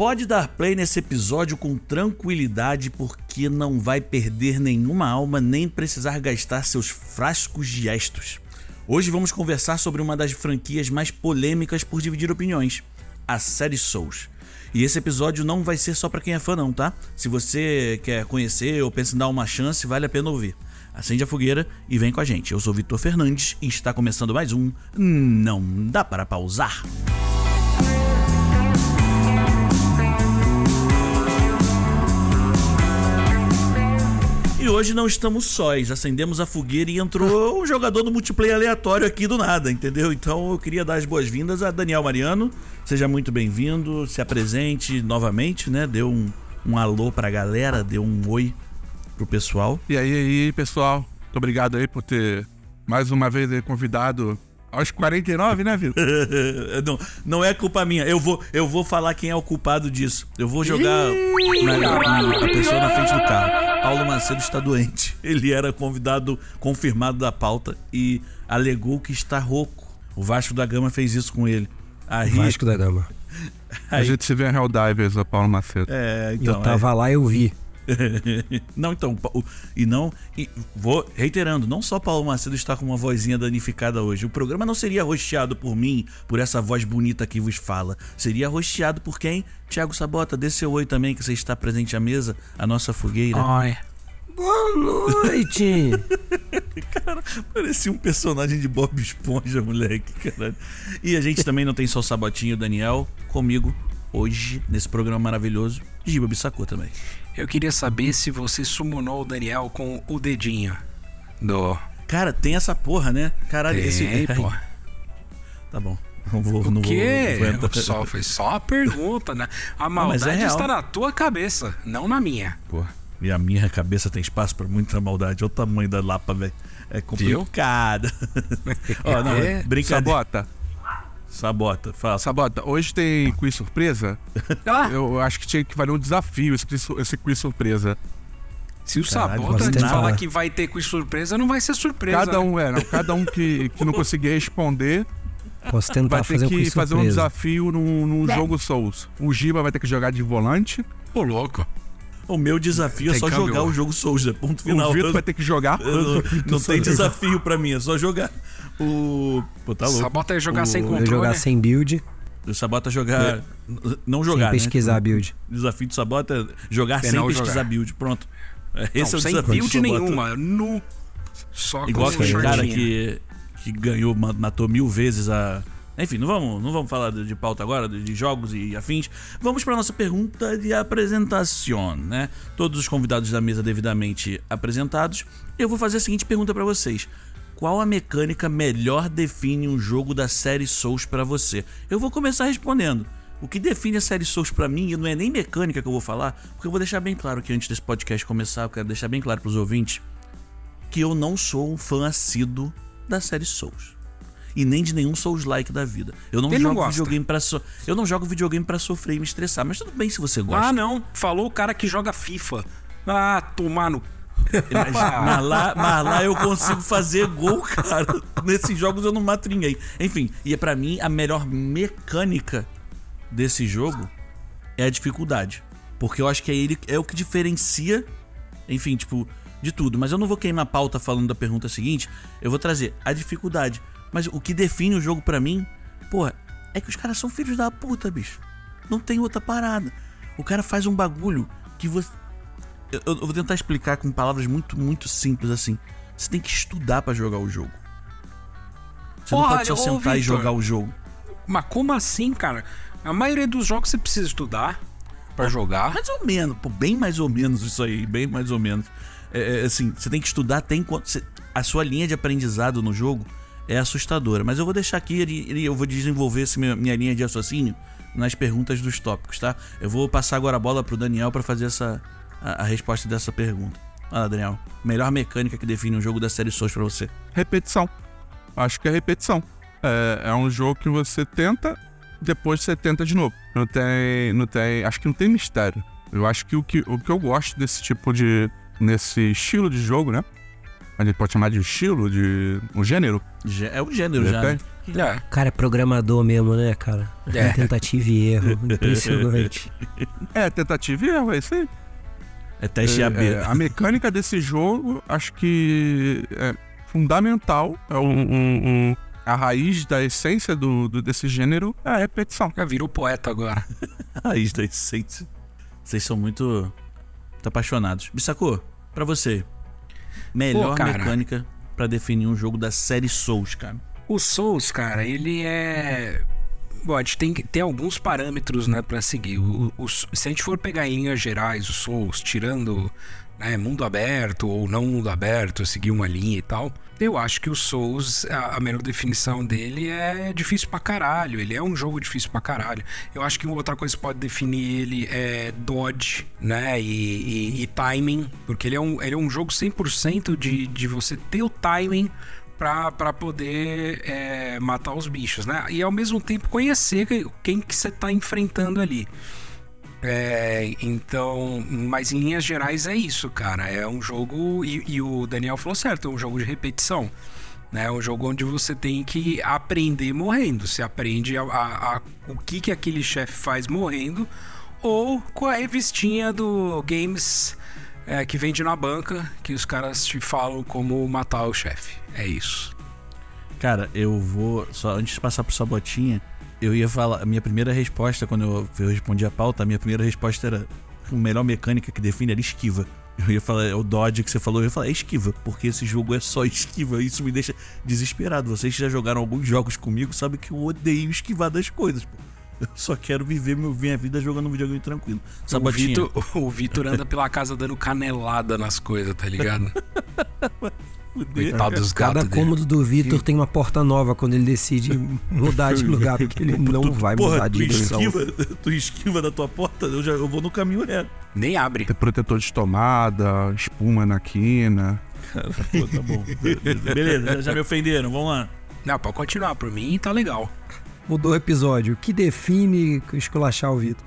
Pode dar play nesse episódio com tranquilidade, porque não vai perder nenhuma alma nem precisar gastar seus frascos de estos. Hoje vamos conversar sobre uma das franquias mais polêmicas por dividir opiniões, a série Souls. E esse episódio não vai ser só para quem é fã não, tá? Se você quer conhecer ou pensa em dar uma chance, vale a pena ouvir. Acende a fogueira e vem com a gente. Eu sou Vitor Fernandes e está começando mais um Não Dá Para Pausar. E hoje não estamos sós, acendemos a fogueira e entrou um jogador do multiplayer aleatório aqui do nada, entendeu? Então eu queria dar as boas-vindas a Daniel Mariano. Seja muito bem-vindo, se apresente novamente, né? Dê um, um alô pra galera, dê um oi pro pessoal. E aí, aí, pessoal, muito obrigado aí por ter mais uma vez convidado aos 49, né, Vitor? não, não é culpa minha. Eu vou, eu vou falar quem é o culpado disso. Eu vou jogar na, na, a pessoa na frente do carro. Paulo Macedo está doente. Ele era convidado confirmado da pauta e alegou que está rouco. O Vasco da Gama fez isso com ele. Aí, Vasco da Gama. Aí, a gente se vê em Helldivers, o Paulo Macedo. É, então, eu tava é. lá e eu vi. não, então, e não, e vou reiterando, não só Paulo Macedo está com uma vozinha danificada hoje. O programa não seria rosteado por mim, por essa voz bonita que vos fala. Seria rosteado por quem? Tiago Sabota, dê seu oi também, que você está presente à mesa, a nossa fogueira. Oi. Boa noite! cara, parecia um personagem de Bob Esponja, moleque, cara. E a gente também não tem só o Sabotinho, o Daniel, comigo, hoje, nesse programa maravilhoso, Giba Bissacô também. Eu queria saber se você summonou o Daniel com o dedinho do. Cara, tem essa porra, né? Caralho, tem, esse. porra. Tá bom. Não vou, o não quê? Vou, vou só, foi só a pergunta, né? A maldade é está na tua cabeça, não na minha. Porra. E a minha cabeça tem espaço para muita maldade. Olha o tamanho da lapa, velho. É complicado. Ó, não, é, brincadeira. Sabota. Sabota, fala. Sabota, hoje tem quiz surpresa? Ah. Eu acho que tinha que valer um desafio esse quiz, esse quiz surpresa. Se o Caralho, Sabota te falar que vai ter quiz surpresa, não vai ser surpresa. Cada um, é, não, cada um que, que não conseguir responder Posso tentar vai ter fazer que fazer um desafio num, num jogo Souls. O Giba vai ter que jogar de volante. Ô, louco. O meu desafio é só jogar o jogo Souls, né? ponto final. O Vitor vai ter que jogar. não, não tem desafio para mim, é só jogar. O. Pô, tá louco. Sabota é jogar o... sem controle. jogar sem build. O Sabota é jogar. É. Não jogar. Sem pesquisar né? build. O desafio do Sabota é jogar sem pesquisar jogar. build. Pronto. Esse não, é o sem build nenhuma. Nu. Só Igual aquele cara que, que ganhou, matou mil vezes a. Enfim, não vamos, não vamos falar de, de pauta agora, de, de, jogos e afins. Vamos para nossa pergunta de apresentação, né? Todos os convidados da mesa devidamente apresentados. Eu vou fazer a seguinte pergunta para vocês qual a mecânica melhor define um jogo da série Souls para você? Eu vou começar respondendo. O que define a série Souls para mim, e não é nem mecânica que eu vou falar, porque eu vou deixar bem claro que antes desse podcast começar, eu quero deixar bem claro para os ouvintes que eu não sou um fã assíduo da série Souls. E nem de nenhum Souls-like da vida. Eu não Ele jogo não videogame para so... Eu não jogo videogame para sofrer e me estressar, mas tudo bem se você gosta. Ah, não. Falou o cara que joga FIFA. Ah, tomar no mas, mas, lá, mas lá eu consigo fazer gol, cara. Nesses jogos eu não mato ninguém. Enfim, e é para mim a melhor mecânica desse jogo é a dificuldade. Porque eu acho que é ele é o que diferencia, enfim, tipo, de tudo. Mas eu não vou queimar a pauta falando da pergunta seguinte. Eu vou trazer a dificuldade. Mas o que define o jogo para mim, porra, é que os caras são filhos da puta, bicho. Não tem outra parada. O cara faz um bagulho que você eu, eu, vou tentar explicar com palavras muito, muito simples assim. Você tem que estudar para jogar o jogo. Você não pode só sentar Victor, e jogar o jogo. Mas como assim, cara? A maioria dos jogos você precisa estudar para jogar. Mais ou menos, pô, bem mais ou menos isso aí, bem mais ou menos. É, é, assim, você tem que estudar tem quanto. a sua linha de aprendizado no jogo é assustadora. Mas eu vou deixar aqui e eu vou desenvolver minha, linha de raciocínio nas perguntas dos tópicos, tá? Eu vou passar agora a bola pro Daniel para fazer essa, a, a resposta dessa pergunta. Olha, Daniel, melhor mecânica que define um jogo da série Souls pra você? Repetição. Acho que é repetição. É, é um jogo que você tenta, depois você tenta de novo. Não tem. Não tem. Acho que não tem mistério. Eu acho que o que, o que eu gosto desse tipo de. nesse estilo de jogo, né? A gente pode chamar de estilo, de um gênero. É o gênero já. Né? É. Cara, é programador mesmo, né, cara? É. Tentativa e erro. Impressionante. É, tentativa e erro, é isso aí. É teste é, AB. É, a mecânica desse jogo, acho que é fundamental. É um, um, um a raiz da essência do, do, desse gênero é a repetição. Já virou poeta agora. a raiz da essência. Vocês são muito, muito apaixonados. Bissacô, pra você, melhor Pô, mecânica para definir um jogo da série Souls, cara? O Souls, cara, ele é. Bom, a gente tem, tem alguns parâmetros né, para seguir. O, o, se a gente for pegar em linhas gerais o Souls, tirando né, mundo aberto ou não mundo aberto, seguir uma linha e tal. Eu acho que o Souls, a, melhor definição dele é difícil pra caralho. Ele é um jogo difícil pra caralho. Eu acho que outra coisa que pode definir ele é dodge, né? E, e, e timing. Porque ele é um, ele é um jogo 100% de, de você ter o timing para poder é, matar os bichos, né? E ao mesmo tempo conhecer quem que você está enfrentando ali. É, então, mas em linhas gerais é isso, cara. É um jogo, e, e, o Daniel falou certo, é um jogo de repetição. Né? É um jogo onde você tem que aprender morrendo. Você aprende a, a, a o que, que aquele chefe faz morrendo, ou com a revistinha do Games é, que vende na banca, que os caras te falam como matar o chefe. É isso. Cara, eu vou. Só antes de passar pro Sabotinha, eu ia falar, a minha primeira resposta, quando eu, eu respondi a pauta, a minha primeira resposta era a melhor mecânica que define era esquiva. Eu ia falar, é o Dodge que você falou, eu ia falar, é esquiva, porque esse jogo é só esquiva. Isso me deixa desesperado. Vocês já jogaram alguns jogos comigo sabem que eu odeio esquivar das coisas, pô. Eu só quero viver minha vida jogando um videogame tranquilo. Sabatinho. O Vitor anda pela casa dando canelada nas coisas, tá ligado? Coitado dos Cada cômodo do Vitor tem uma porta nova quando ele decide mudar de lugar, porque ele não tu, vai porra, mudar de direção. Esquiva, tu esquiva da tua porta, eu, já, eu vou no caminho reto. Nem abre. Tem protetor de tomada, espuma na quina. Cara, pô, tá bom. Beleza, já me ofenderam, vamos lá. Não, pode continuar, por mim tá legal. Mudou o episódio. O que define esculachar o Vitor?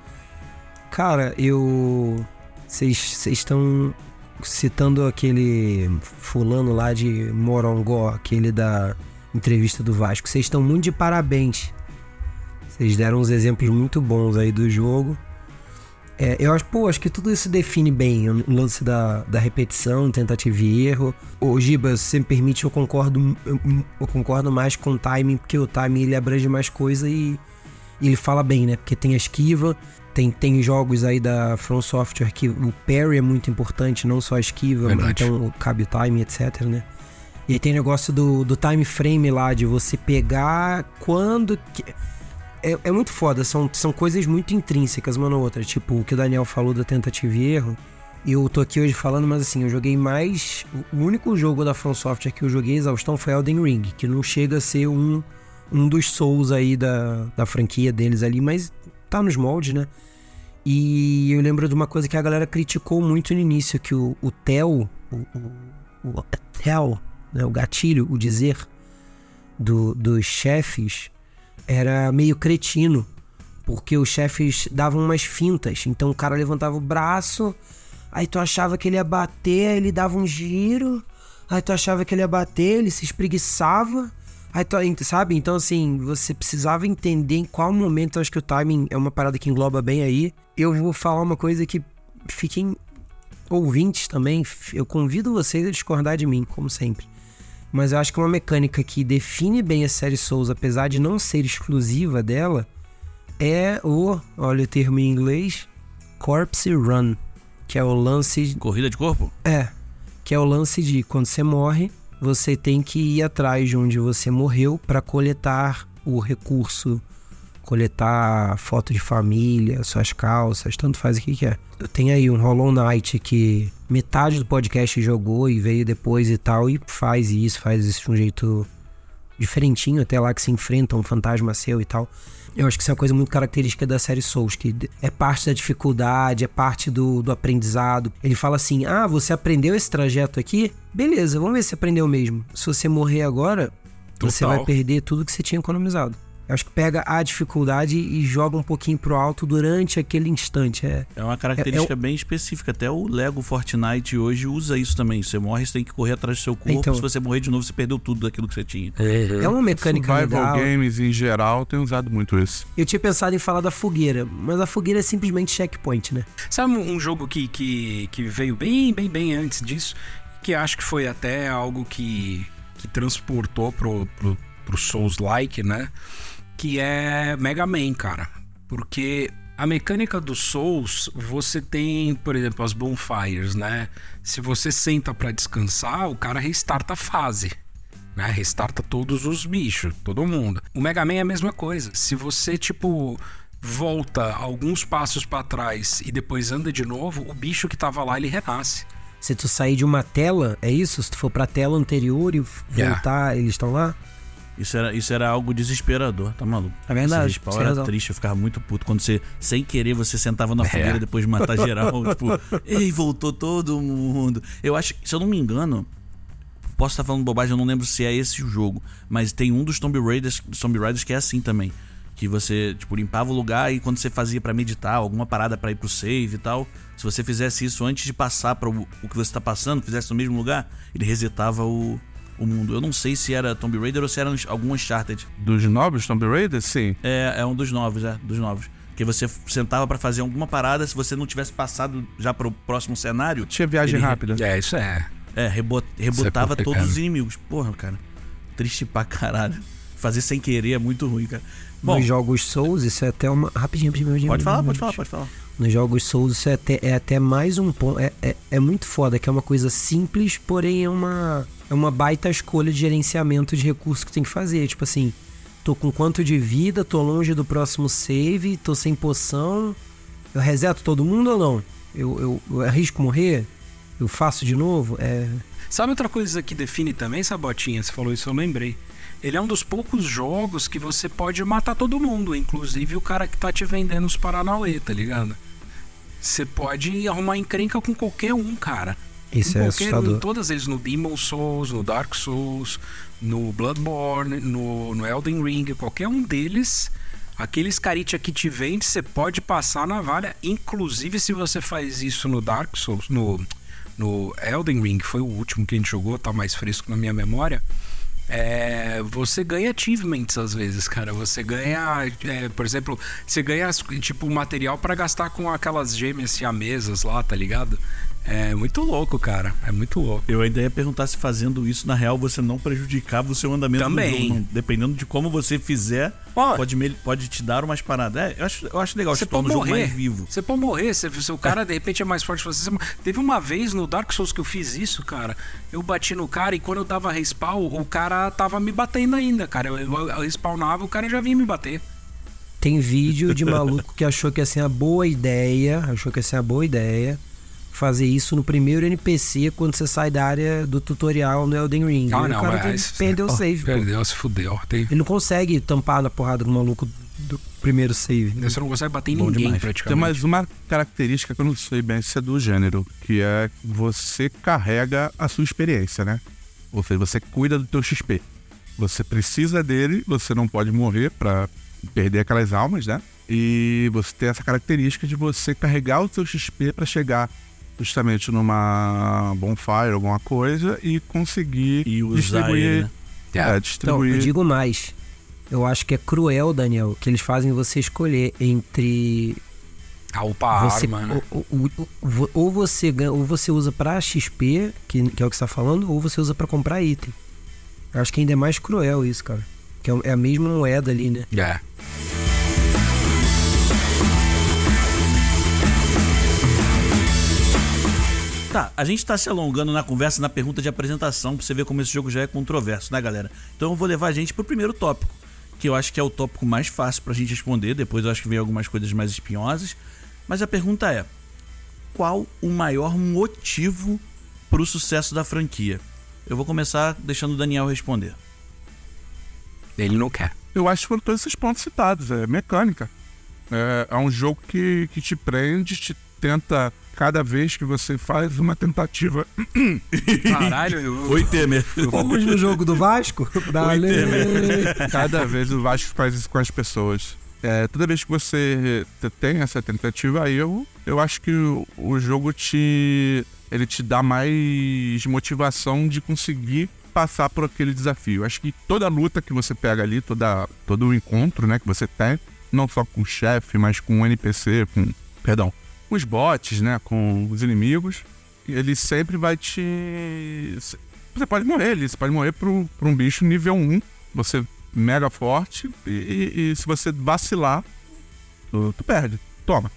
Cara, eu. Vocês estão citando aquele fulano lá de Morongó, aquele da entrevista do Vasco. Vocês estão muito de parabéns. Vocês deram uns exemplos muito bons aí do jogo. É, eu acho, pô, acho que tudo isso define bem o lance da, da repetição, tentativa e erro. Ô, Giba, se você me permite, eu concordo, eu, eu, concordo mais com o timing, porque o timing ele abrange mais coisa e, e ele fala bem, né? Porque tem a esquiva, tem, tem jogos aí da From Software que o parry é muito importante, não só a esquiva, Verdade. então cabe o time, etc, né? E aí tem negócio do, do time frame lá, de você pegar quando. Que... É, é muito foda, são, são coisas muito intrínsecas uma na outra. Tipo, o que o Daniel falou da tentativa e erro. Eu tô aqui hoje falando, mas assim, eu joguei mais. O único jogo da From Software que eu joguei exaustão foi Elden Ring, que não chega a ser um, um dos Souls aí da, da franquia deles ali, mas tá nos moldes, né? E eu lembro de uma coisa que a galera criticou muito no início, que o, o TEL, o, o, o né, o gatilho, o dizer do, dos chefes era meio cretino, porque os chefes davam umas fintas. Então o cara levantava o braço, aí tu achava que ele ia bater, ele dava um giro, aí tu achava que ele ia bater, ele se espreguiçava Aí, sabe? Então, assim, você precisava entender em qual momento. Acho que o timing é uma parada que engloba bem aí. Eu vou falar uma coisa que fiquem ouvintes também. Eu convido vocês a discordar de mim, como sempre. Mas eu acho que uma mecânica que define bem a série Souls, apesar de não ser exclusiva dela, é o, olha o termo em inglês, Corpse Run, que é o lance. Corrida de corpo? É. Que é o lance de quando você morre, você tem que ir atrás de onde você morreu para coletar o recurso, coletar foto de família, suas calças, tanto faz o que quer. É. Tem aí um Hollow Knight que metade do podcast jogou e veio depois e tal, e faz isso, faz isso de um jeito diferentinho, até lá que se enfrenta um fantasma seu e tal. Eu acho que isso é uma coisa muito característica da série Souls, que é parte da dificuldade, é parte do, do aprendizado. Ele fala assim: ah, você aprendeu esse trajeto aqui? Beleza, vamos ver se aprendeu mesmo. Se você morrer agora, Total. você vai perder tudo que você tinha economizado. Eu acho que pega a dificuldade e joga um pouquinho pro alto durante aquele instante. É, É uma característica É- é bem específica. Até o Lego Fortnite hoje usa isso também. Você morre, você tem que correr atrás do seu corpo. Então. Se você morrer de novo, você perdeu tudo daquilo que você tinha. é uma mecânica Survival legal. games em geral tem usado muito isso. Eu tinha pensado em falar da fogueira, mas a fogueira é simplesmente checkpoint, né? Sabe um um jogo que, que, que veio bem, bem, bem antes disso, que acho que foi até algo que, que transportou pro, pro, pro Souls-like, né? Que é Mega Man, cara. Porque a mecânica do Souls, você tem, por exemplo, as bonfires, né? Se você senta pra descansar, o cara restarta a fase. Né? Restarta todos os bichos, todo mundo. O Mega Man é a mesma coisa. Se você, tipo, volta alguns passos pra trás e depois anda de novo, o bicho que tava lá, ele renasce. Se tu sair de uma tela, é isso? Se tu for pra tela anterior e Yeah. voltar, eles estão lá? Isso era, isso era algo desesperador, tá maluco? É verdade, tem era razão. triste, eu ficava muito puto. Quando você, sem querer, você sentava É. na fogueira depois de matar geral. tipo, ei, voltou todo mundo. Eu acho, se eu não me engano, posso estar falando bobagem, eu não lembro se é esse o jogo. Mas tem um dos Tomb Raiders, Tomb Raiders que é assim também. Que você, tipo, limpava o lugar e quando você fazia pra meditar, alguma parada pra ir pro save e tal, se você fizesse isso antes de passar para o, o que você tá passando, fizesse no mesmo lugar, ele resetava o, o mundo. Eu não sei se era Tomb Raider ou se era algum Uncharted. Dos novos Tomb Raider, sim. É, é um dos novos, é, dos novos. Que você sentava pra fazer alguma parada, se você não tivesse passado já pro próximo cenário, Tinha viagem Ele- rápida. É, isso é. é, rebo- rebotava complicado. todos os inimigos. Porra, cara. Triste pra caralho. Fazer sem querer é muito ruim, cara. Bom, Nos jogos Souls, isso é até uma. Rapidinho, rapidinho, rapidinho. pode falar, pode falar, pode falar. Nos jogos Souls, isso é até, é até mais um ponto. É, é, é muito foda, que é uma coisa simples, porém é uma, é uma baita escolha de gerenciamento de recursos que tem que fazer. Tipo assim, tô com quanto de vida, tô longe do próximo save, tô sem poção. Eu reseto todo mundo ou não? Eu, eu, eu arrisco morrer? Eu faço de novo? É. Sabe outra coisa que define também, Sabotinha? Você falou isso, eu lembrei. Ele é um dos poucos jogos que você pode matar todo mundo, inclusive o cara que tá te vendendo os Paranauê, tá ligado? Você pode arrumar encrenca com qualquer um, cara. Isso é qualquer assustador. um, todas eles, no Demon Souls, no Dark Souls, no Bloodborne, no, no Elden Ring, qualquer um deles, aqueles caritia que te vende, você pode passar a navalha. Inclusive, se você faz isso no Dark Souls, no, no Elden Ring, que foi o último que a gente jogou, tá mais fresco na minha memória. É, você ganha achievements às vezes, cara. Você ganha, é, por exemplo, você ganha tipo material pra gastar com aquelas gêmeas siamesas lá, tá ligado? É muito louco, cara. É muito louco. Eu ainda ia perguntar se fazendo isso, na real, você não prejudicava o seu andamento Também. do jogo. não. Dependendo de como você fizer, pode, me- pode te dar umas paradas. É, eu acho, eu acho legal, Você pode jogo morrer. mais vivo. Você pode morrer. Se, se o cara de repente é mais forte que você. você- Teve uma vez no Dark Souls que eu fiz isso, cara. Eu bati no cara e quando eu dava respawn, o cara tava me batendo ainda, cara. Eu, eu, eu respawnava, o cara já vinha me bater. Tem vídeo de maluco que achou que ia ser uma boa ideia, achou que ia ser uma boa ideia fazer isso no primeiro NPC quando você sai da área do tutorial no Elden Ring. Ah, não, o cara mas- tem- perdeu o save. pô. Perdeu, se fudeu. Tem, Ele não consegue tampar na porrada do maluco do primeiro save. você não consegue bater em Bom ninguém demais. Tem praticamente. mais uma característica que eu não sei bem se é do gênero, que é você carrega a sua experiência, né? Ou seja, você cuida do teu XP. Você precisa dele, você não pode morrer pra perder aquelas almas, né? E você tem essa característica de você carregar o seu XP pra chegar justamente numa bonfire, alguma coisa, e conseguir E usar distribuir. ele, né? É, Então, distribuir. eu digo mais. Eu acho que é cruel, Daniel, que eles fazem você escolher entre Ah, upa você, arma, né? ou, ou- ou- ou você ganha, ou você usa pra XP, que, que é o que você tá falando, ou você usa pra comprar item. Eu acho que ainda é mais cruel isso, cara. Que é, é a mesma moeda ali, né? É. Tá, a gente tá se alongando na conversa, na pergunta de apresentação, pra você ver como esse jogo já é controverso, né, galera? Então eu vou levar a gente pro primeiro tópico, que eu acho que é o tópico mais fácil pra gente responder, depois eu acho que vem algumas coisas mais espinhosas. Mas a pergunta é: qual o maior motivo pro sucesso da franquia? Eu vou começar deixando o Daniel responder. Ele não quer. Eu acho que todos esses pontos citados. É mecânica. É, é um jogo que, que te prende, te tenta cada vez que você faz uma tentativa. Caralho, eu... Oi, Temer. Fomos no jogo do Vasco? Dale. Cada vez o Vasco faz isso com as pessoas. É, toda vez que você tem essa tentativa, aí eu, eu acho que o, o jogo te. ele te dá mais motivação de conseguir passar por aquele desafio. Acho que toda luta que você pega ali, toda, todo o encontro né, que você tem, não só com o chefe, mas com o NPC, com. Perdão, com os bots, né? Com os inimigos, ele sempre vai te. Você pode morrer ali, você pode morrer por um bicho nível 1. Você mega forte e, e, e se você vacilar, tu, tu, perde. Toma.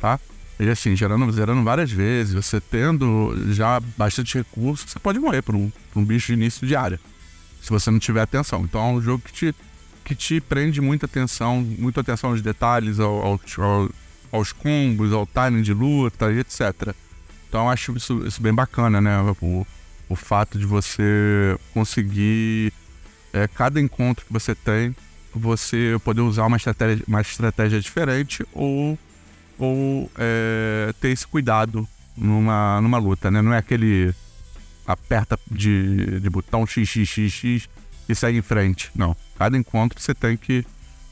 Tá? E assim, gerando, zerando várias vezes, você tendo já bastante recursos, você pode morrer por um, um bicho de início de área. Se você não tiver atenção. Então é um jogo que te, que te prende muita atenção, muita atenção aos detalhes, ao, ao, ao, aos combos, ao timing de luta e etc. Então eu acho isso, isso bem bacana, né? O, o fato de você conseguir é, cada encontro que você tem, você poder usar uma estratégia, uma estratégia diferente ou, ou é, ter esse cuidado numa, numa luta, né? Não é aquele aperta de, de botão XXXX e segue em frente. Não. Cada encontro você tem que,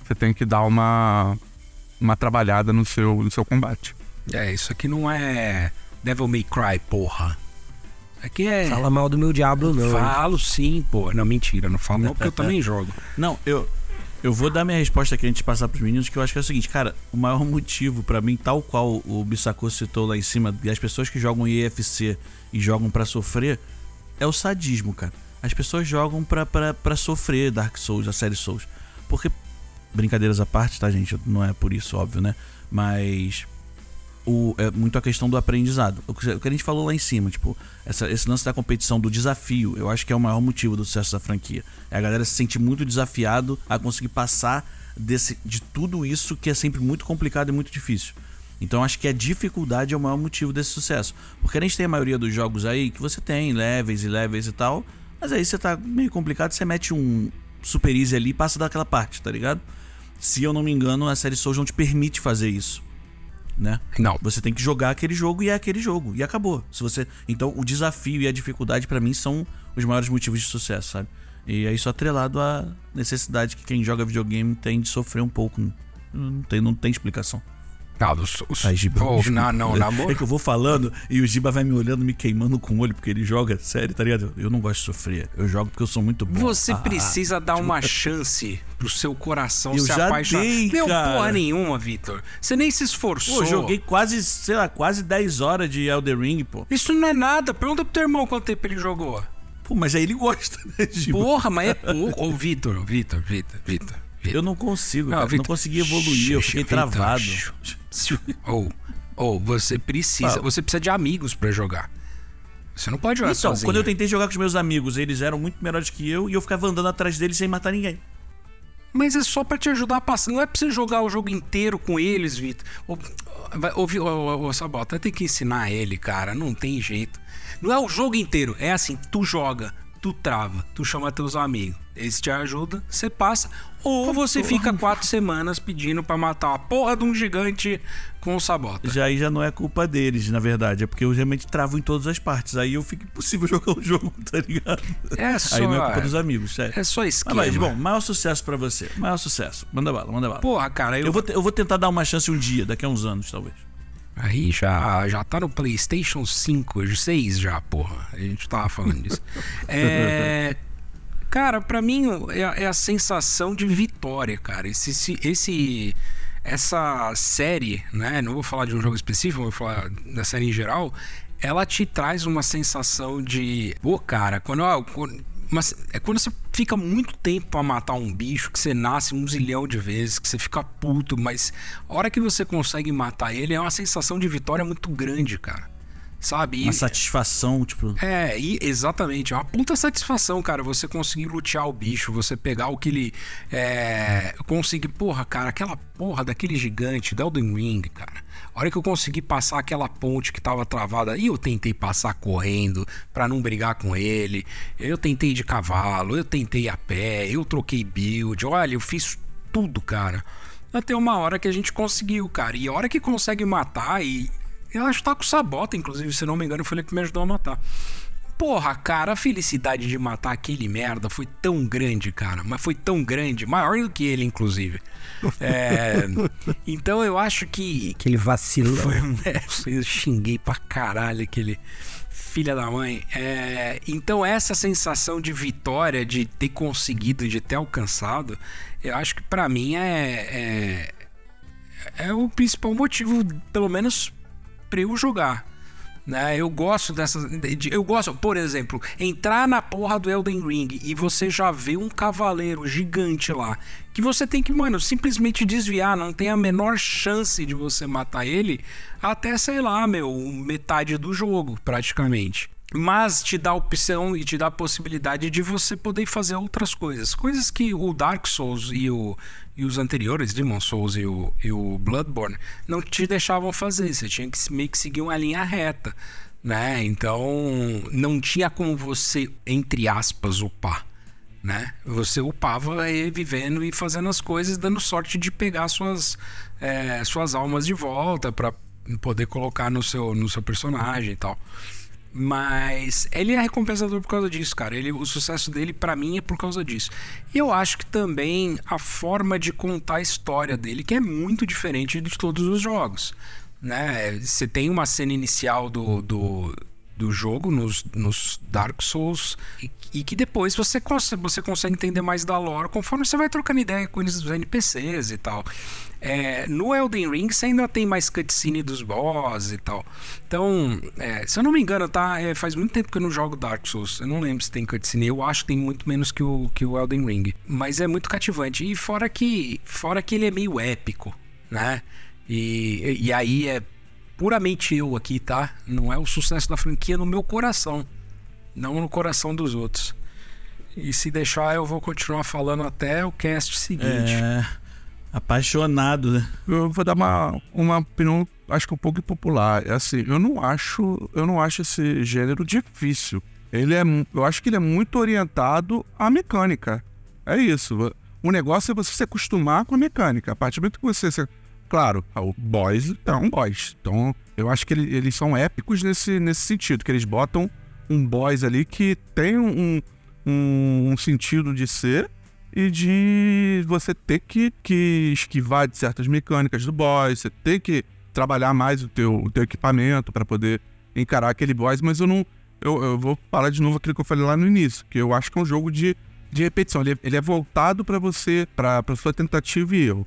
você tem que dar uma, uma trabalhada no seu, no seu combate. É, isso aqui não é Devil May Cry, porra. Aqui é. Fala mal do meu Diablo, não. Falo sim, pô. Não, mentira, não falo não, porque eu também jogo. Não, eu. Eu vou dar minha resposta aqui antes de passar pros meninos, que eu acho que é o seguinte, cara, o maior motivo para mim, tal qual o Bissacô citou lá em cima, das pessoas que jogam EFC e jogam para sofrer, é o sadismo, cara. As pessoas jogam pra, pra, pra sofrer Dark Souls, a série Souls. Porque, brincadeiras à parte, tá, gente? Não é por isso, óbvio, né? Mas o, é muito a questão do aprendizado. O que a gente falou lá em cima, tipo, essa, esse lance da competição, do desafio, eu acho que é o maior motivo do sucesso da franquia. É a galera se sente muito desafiado a conseguir passar desse, de tudo isso que é sempre muito complicado e muito difícil. Então acho que a dificuldade é o maior motivo desse sucesso. Porque a gente tem a maioria dos jogos aí que você tem levels e levels e tal, mas aí você tá meio complicado, você mete um super easy ali e passa daquela parte, tá ligado? Se eu não me engano, a série Souls não te permite fazer isso né? Não. Você tem que jogar aquele jogo e é aquele jogo e acabou. Se você, então o desafio e a dificuldade para mim são os maiores motivos de sucesso, sabe? E é isso atrelado à necessidade que quem joga videogame tem de sofrer um pouco. Não tem, não tem explicação. Não, os, os... Ai, Giba, oh, não, não, na É que eu vou falando e o Giba vai me olhando, me queimando com o olho, porque ele joga sério, tá ligado? Eu não gosto de sofrer. Eu jogo porque eu sou muito bom. Você ah, precisa dar tipo... uma chance pro seu coração eu se já apaixonar. Dei, cara. porra nenhuma, Vitor. Você nem se esforçou. Pô, joguei quase, sei lá, quase 10 horas de Elder Ring, pô. Isso não é nada. Pergunta pro teu irmão quanto tempo ele jogou. Pô, mas aí ele gosta, né, Giba? Porra, mas é pouco. Ô, Vitor, Vitor, Vitor, Vitor. Eu não consigo, cara. Não, não consegui evoluir, eu fiquei travado. Ou, ou você precisa, ah. você precisa de amigos para jogar. Você não pode jogar então, sozinho. quando eu tentei jogar com os meus amigos, eles eram muito melhores que eu e eu ficava andando atrás deles sem matar ninguém. Mas é só para te ajudar a passar. Não é pra você jogar o jogo inteiro com eles, Vitor. Ou, ou, ou, Sabota, tem que ensinar ele, cara. Não tem jeito. Não é o jogo inteiro. É assim, tu joga, tu trava, tu chama teus amigos. Eles te ajudam, você passa. Ou você fica quatro semanas pedindo para matar a porra de um gigante com o sabota. Já aí já não é culpa deles, na verdade. É porque eu realmente travo em todas as partes. Aí eu fico impossível jogar o jogo, tá ligado? É só. Aí não é culpa dos amigos, sério. É só esquema. Mas, bom, maior sucesso para você. Maior sucesso. Manda bala, manda bala. Porra, cara, eu... Eu, vou, eu vou tentar dar uma chance um dia, daqui a uns anos, talvez. Aí já, já tá no PlayStation 5, 6 já, porra. A gente tava falando disso. É. Cara, para mim é, é, a sensação de vitória, cara. Esse, esse, esse, essa série, né? Não vou falar de um jogo específico, vou falar da série em geral. Ela te traz uma sensação de, pô, cara, quando, quando mas é quando você fica muito tempo para matar um bicho, que você nasce um zilhão de vezes, que você fica puto, mas a hora que você consegue matar ele é uma sensação de vitória muito grande, cara. Sabe? Uma satisfação, tipo. É, e, exatamente. É uma puta satisfação, cara. Você conseguir lutear o bicho, você pegar o que ele. É, conseguir. Porra, cara, aquela porra daquele gigante, Elden Ring, cara. A hora que eu consegui passar aquela ponte que tava travada, e eu tentei passar correndo para não brigar com ele. Eu tentei de cavalo, eu tentei a pé, eu troquei build. Olha, eu fiz tudo, cara. Até uma hora que a gente conseguiu, cara. E a hora que consegue matar e Eu acho que tá com sabota, inclusive, se não me engano, foi ele que me ajudou a matar. Porra, cara, a felicidade de matar aquele merda foi tão grande, cara. Mas foi tão grande, maior do que ele, inclusive. É, então eu acho que. Aquele vacilão. Foi, é, eu xinguei pra caralho aquele filha da mãe. É, então essa sensação de vitória, de ter conseguido, de ter alcançado, eu acho que para mim é, é, é o principal motivo, pelo menos para eu jogar. Né? Eu gosto dessas. Eu gosto, por exemplo, entrar na porra do Elden Ring e você já vê um cavaleiro gigante lá. Que você tem que, mano, simplesmente desviar. Não tem a menor chance de você matar ele até, sei lá, meu, metade do jogo, praticamente mas te dá a opção e te dá a possibilidade de você poder fazer outras coisas. Coisas que o Dark Souls e, o, e os anteriores, Demon Souls e o, e o Bloodborne, não te deixavam fazer. Você tinha que meio que seguir uma linha reta. Né? Então não tinha como você, entre aspas, upar. Né? Você upava e vivendo e fazendo as coisas, dando sorte de pegar suas, é, suas almas de volta para poder colocar no seu, no seu personagem e tal. Mas ele é recompensador por causa disso, cara. Ele, o sucesso dele, para mim, é por causa disso. E eu acho que também a forma de contar a história dele, que é muito diferente de todos os jogos. Né? Você tem uma cena inicial do, do, do jogo nos, nos Dark Souls e, e, que depois você, você consegue entender mais da lore conforme você vai trocando ideia com os NPCs e tal. É, no Elden Ring você ainda tem mais cutscene dos boss e tal. Então, é, se eu não me engano, tá? É, faz muito tempo que eu não jogo Dark Souls. Eu não lembro se tem cutscene. Eu acho que tem muito menos que o, que o Elden Ring. Mas é muito cativante. E fora que, fora que ele é meio épico, né? E, e aí é puramente eu aqui, tá? Não é o sucesso da franquia no meu coração, não no coração dos outros. E se deixar, eu vou continuar falando até o cast seguinte. É. Apaixonado, né? Eu vou dar uma, uma opinião, acho que um pouco impopular. É assim, eu não acho, eu não acho esse gênero difícil. Ele é, eu acho que ele é muito orientado à mecânica. É isso. O negócio é você se acostumar com a mecânica. A partir do momento que você se Claro, o boys é um boys. Então, eu acho que ele, eles são épicos nesse, nesse sentido, que eles botam um boys ali que tem um, um, um sentido de ser e de você ter que, que esquivar de certas mecânicas do boss, você ter que trabalhar mais o teu, o teu equipamento para poder encarar aquele boss, mas eu não. Eu, eu vou falar de novo aquilo que eu falei lá no início, que eu acho que é um jogo de, de repetição. Ele é, é voltado para você, para sua tentativa e erro.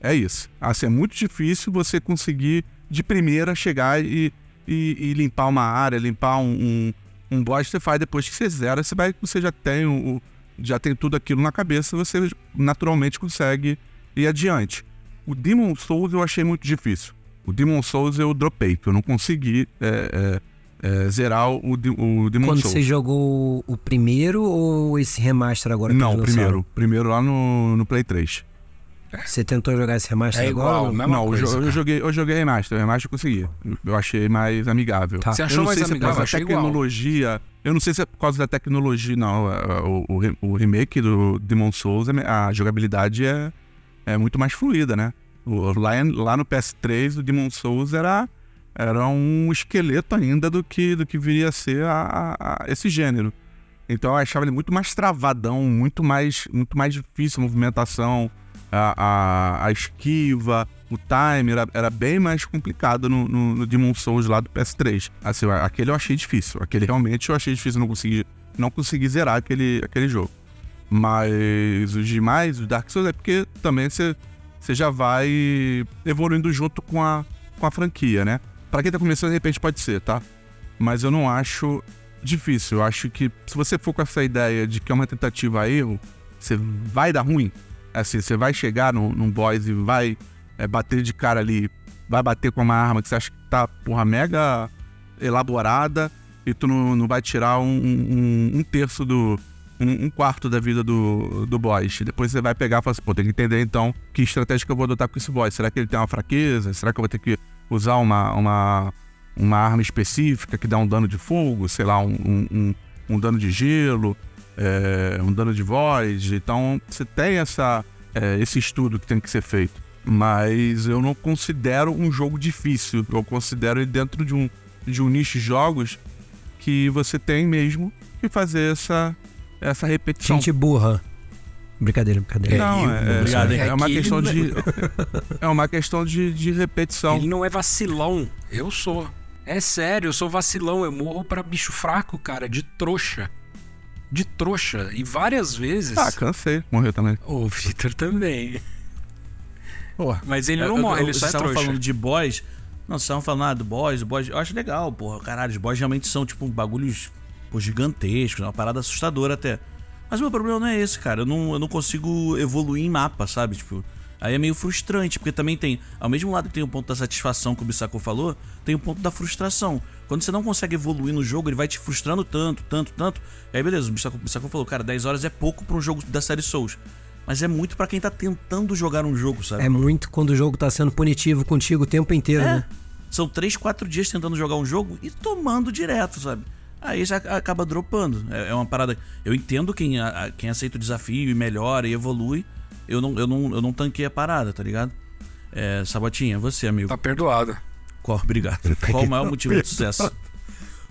É isso. Assim, é muito difícil você conseguir de primeira chegar e, e, e limpar uma área, limpar um, um, um boss. Você faz depois que você zera, você, vai, você já tem o, já tem tudo aquilo na cabeça, você naturalmente consegue ir adiante. O Demon Souls eu achei muito difícil. O Demon Souls eu dropei, porque eu não consegui é, é, é, zerar o, o Demon Quando Souls. Quando você jogou o primeiro ou esse remaster agora? Não, o primeiro. Primeiro lá no, no Play 3. Você tentou jogar esse remaster é igual, agora? Não, coisa, eu, eu, joguei, eu joguei remaster. O remaster eu consegui. Eu achei mais amigável. Tá. Você achou mais se é amigável? É por causa da tecnologia. Igual. Eu não sei se é por causa da tecnologia, não. O, o, o remake do Demon Souls, a jogabilidade é, é muito mais fluida, né? O, lá, lá no PS3, o Demon Souls era, era um esqueleto ainda do que, do que viria a ser a, a, a esse gênero. Então eu achava ele muito mais travadão, muito mais, muito mais difícil a movimentação a, a, a esquiva, o timer era, era, bem mais complicado no, no, no, Demon Souls lá do PS3. Assim, aquele eu achei difícil. Aquele realmente eu achei difícil, não consegui, não consegui zerar aquele, aquele jogo. Mas os demais, os Dark Souls, é porque também você, já vai evoluindo junto com a, com a franquia, né? Pra quem tá começando, de repente pode ser, tá? Mas eu não acho difícil. Eu acho que se você for com essa ideia de que é uma tentativa a erro, você vai dar ruim assim, você vai chegar num, num boss e vai é, bater de cara ali, vai bater com uma arma que você acha que tá, porra, mega elaborada e tu não, não vai tirar um, um, um terço do. Um, um, quarto da vida do, do boss. Depois você vai pegar e falar assim, pô, tem que entender então que estratégia que eu vou adotar com esse boss. Será que ele tem uma fraqueza? Será que eu vou ter que usar uma, uma, uma arma específica que dá um dano de fogo? Sei lá, um, um dano de gelo? É, um dano de voz. Então, você tem essa, é, esse estudo que tem que ser feito. Mas eu não considero um jogo difícil. Eu considero ele dentro de um, de um nicho de jogos que você tem mesmo que fazer essa, essa repetição. Gente burra. Brincadeira, brincadeira. Não, é, Obrigado, é, hein? é uma É que questão de. É uma questão de, de repetição. Ele não é vacilão. Eu sou. É sério, eu sou vacilão. Eu morro pra bicho fraco, cara, de trouxa. De trouxa. E várias vezes. Ah, cansei. Morreu também. O Victor também. Porra. Mas ele não Eu- eu- morre, ele vocês só é estavam trouxa. falando de boss. Não, vocês estavam falando ah, do boss, o boss. Eu acho legal, porra. Caralho, os boss realmente são, tipo, bagulhos pô, gigantescos, uma parada assustadora até. Mas o meu problema não é esse, cara. Eu não, eu não consigo evoluir em mapa, sabe? Tipo. Aí é meio frustrante, porque também tem, ao mesmo lado que tem o ponto da satisfação que o Bissako falou, tem o ponto da frustração. Quando você não consegue evoluir no jogo, ele vai te frustrando tanto, tanto, tanto. E aí, beleza, o Bissako falou, cara, 10 horas é pouco pra um jogo da série Souls. Mas é muito pra quem tá tentando jogar um jogo, sabe? É muito quando o jogo tá sendo punitivo contigo o tempo inteiro, É. né? São três, quatro dias tentando jogar um jogo e tomando direto, sabe? Aí já acaba dropando. É, é uma parada. Eu entendo quem, a- quem aceita o desafio e melhora e evolui. Eu não, eu não, eu não tanquei a parada, tá ligado? É, Sabotinha, você, amigo. Tá perdoado. Qual, obrigado. Qual o maior motivo de sucesso?